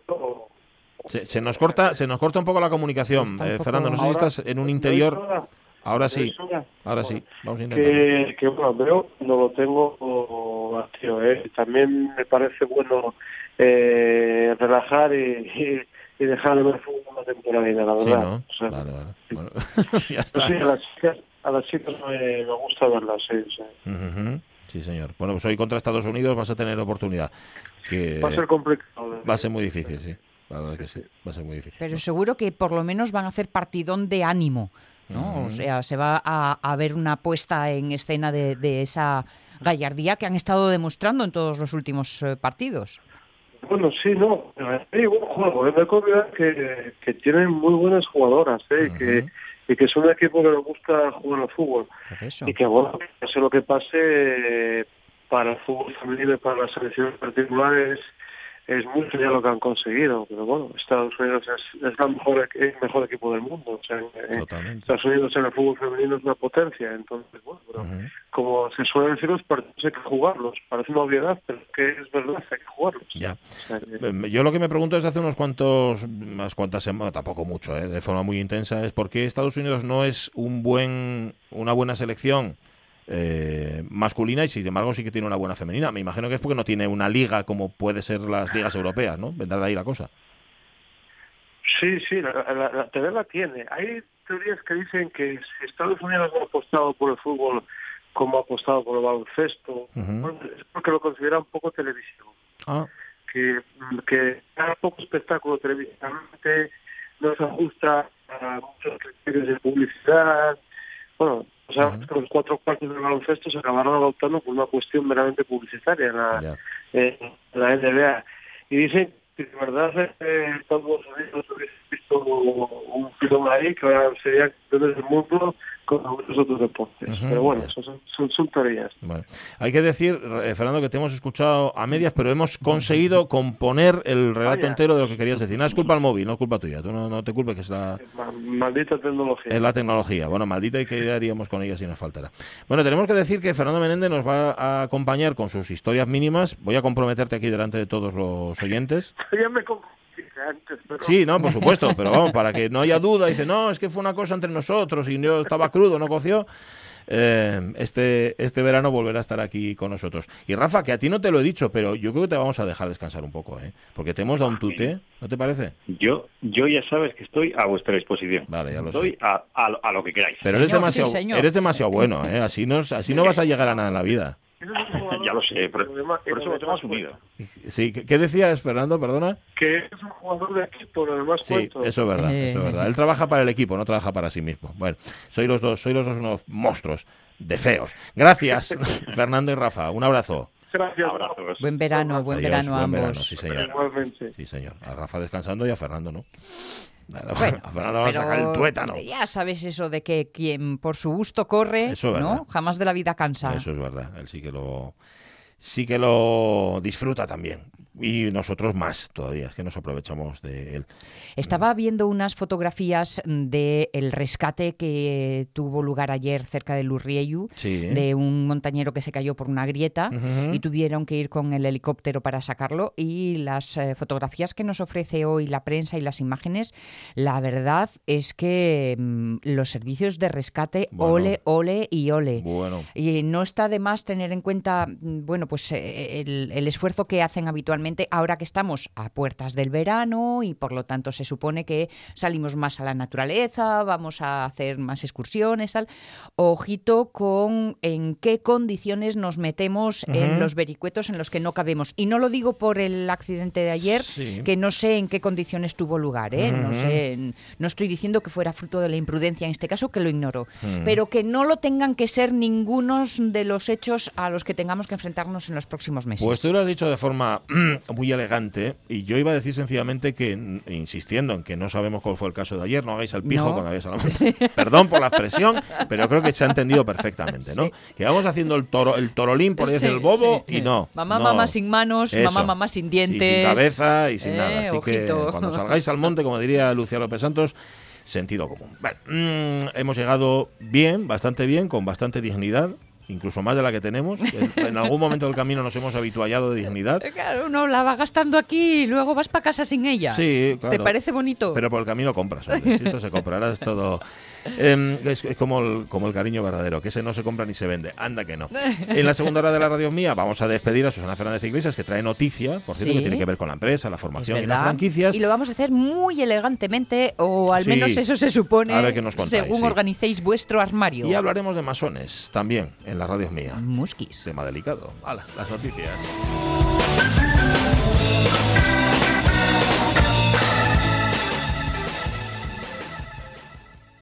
A: Se, se nos corta, se nos corta un poco la comunicación, eh, Fernando. No sé si estás en un
S: ¿me
A: interior.
S: ahora?
A: Ahora
S: ¿Me
A: sí,
S: ahora?
A: sí. Vamos a intentar.
S: que, que bueno, veo no lo tengo vacío, ¿eh? También me parece bueno eh, relajar y, y, dejar de ver fútbol una temporada, la verdad.
A: Sí, ¿no?
S: O sea,
A: Vale, vale. Bueno, [LAUGHS] ya está.
S: sí, a las chicas, a las chicas me, me gusta verlas, sí, sí.
A: Ujú. Sí, señor. Bueno, pues hoy contra Estados Unidos vas a tener oportunidad. Que
S: Va a ser complicado. ¿eh?
A: va a ser muy difícil, sí. La verdad que sí. Va a ser muy difícil.
B: Pero seguro que por lo menos van a hacer partidón de ánimo, ¿no?
A: Ujú.
B: O sea, se va a, a ver una puesta en escena de, de esa gallardía que han estado demostrando en todos los últimos eh, partidos.
S: Bueno, sí, no, hay buen juego. No hay que que, tienen muy buenas jugadoras ¿eh? y que, y que es un equipo que le gusta jugar al fútbol. Y que, bueno, pase lo que pase, para el fútbol femenino y para la selección en particular es, mucho ya lo que han conseguido. Pero bueno, Estados Unidos es, es la mejor, el mejor equipo del mundo. O sea, eh, Estados Unidos en el fútbol femenino es una potencia. Entonces, bueno, pero como se suele decir, los partidos hay que jugarlos. Parece una obviedad, pero es que es verdad, hay que jugarlos.
A: Ya.
S: O sea, que-
A: Eh, Yo lo que me pregunto desde hace unos cuantos, unas cuantas semanas, tampoco mucho, eh, de forma muy intensa, es por qué Estados Unidos no es un buen, una buena selección eh, masculina y sin embargo sí que tiene una buena femenina. Me imagino que es porque no tiene una liga como puede ser las ligas europeas, ¿no? Vendrá de ahí la cosa.
S: Sí, sí, la, la, la TV la tiene. Hay teorías que dicen que si Estados Unidos no ha apostado por el fútbol como ha apostado por el baloncesto, bueno, es porque lo considera un poco televisión.
A: Ah.
S: Que, que da poco espectáculo televisivamente, no se ajusta a muchos criterios de publicidad. Bueno, o sea, que los cuatro cuartos del baloncesto se acabaron adoptando por una cuestión meramente publicitaria en la, en la NBA. Y dicen que de verdad eh, hubiese visto un filón ahí que sería campeones del mundo con muchos otros deportes. Pero bueno, eso son, son, son.
A: Bueno, hay que decir, eh, Fernando, que te hemos escuchado a medias, pero hemos conseguido componer el relato
S: Vaya.
A: entero de lo que querías decir. No es culpa del móvil, no es culpa tuya. Tú no, no te culpes, que es la,
S: Ma- Maldita tecnología.
A: es la tecnología. Bueno, maldita y que haríamos con ella si nos faltara. Bueno, tenemos que decir que Fernando Menéndez nos va a acompañar con sus historias mínimas. Voy a comprometerte aquí delante de todos los oyentes. [LAUGHS]
S: Ya me que antes. Pero...
A: Sí, no, por supuesto, pero vamos, para que no haya duda, dice, no, es que fue una cosa entre nosotros y yo estaba crudo, no coció. Eh, este, este verano volverá a estar aquí con nosotros. Y Rafa, que a ti no te lo he dicho, pero yo creo que te vamos a dejar descansar un poco, ¿eh? porque te hemos dado un tute, ¿no te parece?
R: Yo, yo ya sabes que estoy a vuestra disposición.
A: Vale, ya lo
R: estoy
A: sé.
R: a, a- a lo que queráis.
A: Pero eres demasiado, eres demasiado bueno, ¿eh? así, no, así no vas a llegar a nada en la vida. [LAUGHS]
R: ya lo sé, por, por eso lo tengo asumido.
A: Sí, ¿qué, qué decías, Fernando? Perdona.
S: Que es un jugador de equipo, lo demás
A: Sí,
S: cuento.
A: eso es verdad, eso es verdad. Él trabaja para el equipo, no trabaja para sí mismo. Bueno, soy los dos, soy los dos unos monstruos de feos. Gracias, [LAUGHS] Fernando y Rafa. Un abrazo.
S: Gracias.
B: Buen verano, buen
A: Adiós,
B: verano a
A: buen
B: ambos.
A: verano, sí, señor.
S: Igualmente.
A: Sí, señor. A Rafa descansando y a Fernando no.
B: Bueno, [LAUGHS]
A: a Fernando va a sacar el tuétano.
B: Ya sabes eso de que quien por su gusto corre,
A: Eso es.
B: ¿no? Jamás de la vida cansa.
A: Eso es verdad. Él sí que lo sí que lo disfruta también. Y nosotros más todavía, es que nos aprovechamos de él.
B: Estaba viendo unas fotografías del rescate que tuvo lugar ayer cerca de Lurrieyu,
A: Sí.
B: de un montañero que se cayó por una grieta
A: Ujú.
B: y tuvieron que ir con el helicóptero para sacarlo. Y las eh, fotografías que nos ofrece hoy la prensa y las imágenes, la verdad es que mm, los servicios de rescate,
A: Bueno.
B: ole, ole y ole.
A: Bueno.
B: Y no está de más tener en cuenta, mm, bueno, pues eh, el, el esfuerzo que hacen habitualmente ahora que estamos a puertas del verano y por lo tanto se supone que salimos más a la naturaleza, vamos a hacer más excursiones, tal. Ojito con en qué condiciones nos metemos en los vericuetos en los que no cabemos. Y no lo digo por el accidente de ayer,
A: Sí.
B: que no sé en qué condiciones tuvo lugar, ¿eh? no sé, no estoy diciendo que fuera fruto de la imprudencia en este caso, que lo ignoro, pero que no lo tengan que ser ningunos de los hechos a los que tengamos que enfrentarnos en los próximos meses.
A: Pues tú lo has dicho de forma muy elegante y yo iba a decir sencillamente que, insistiendo en que no sabemos cuál fue el caso de ayer, no hagáis al pijo
B: No.
A: cuando hagáis a la [LAUGHS] Perdón por la expresión, pero creo que se ha entendido perfectamente, ¿no? Que vamos haciendo el toro, el torolín, por ahí
B: Sí,
A: el bobo
B: sí.
A: y no.
B: Mamá,
A: no.
B: mamá sin manos,
A: Eso.
B: mamá, mamá sin
A: Y
B: dientes.
A: sin cabeza y sin
B: Eh,
A: nada. Así que [LAUGHS] cuando salgáis al monte, como diría Lucía López Santos, sentido común. Mm, hemos llegado bien, bastante bien, con bastante dignidad. Incluso más de la que tenemos. En, algún momento del camino nos hemos habituallado de dignidad.
B: Claro, uno la va gastando aquí y luego vas para casa sin ella.
A: Sí, claro.
B: ¿Te parece bonito?
A: Pero por el camino compras, hombre. Si esto se compra, ahora es todo. Em, es, es como, el, como el cariño verdadero, que ese no se compra ni se vende. Anda que no. En la segunda hora de la radio mía vamos a despedir a Susana Fernández Iglesias, que trae noticia, por cierto,
B: Sí.
A: que tiene que ver con la empresa, la formación y las franquicias.
B: Y lo vamos a hacer muy elegantemente, o al
A: Sí.
B: menos eso se supone,
A: A ver qué nos contáis,
B: según
A: sí.
B: organicéis vuestro armario.
A: Y hablaremos de masones también en la radio mía.
B: Musquis.
A: Tema delicado. Hala, las noticias.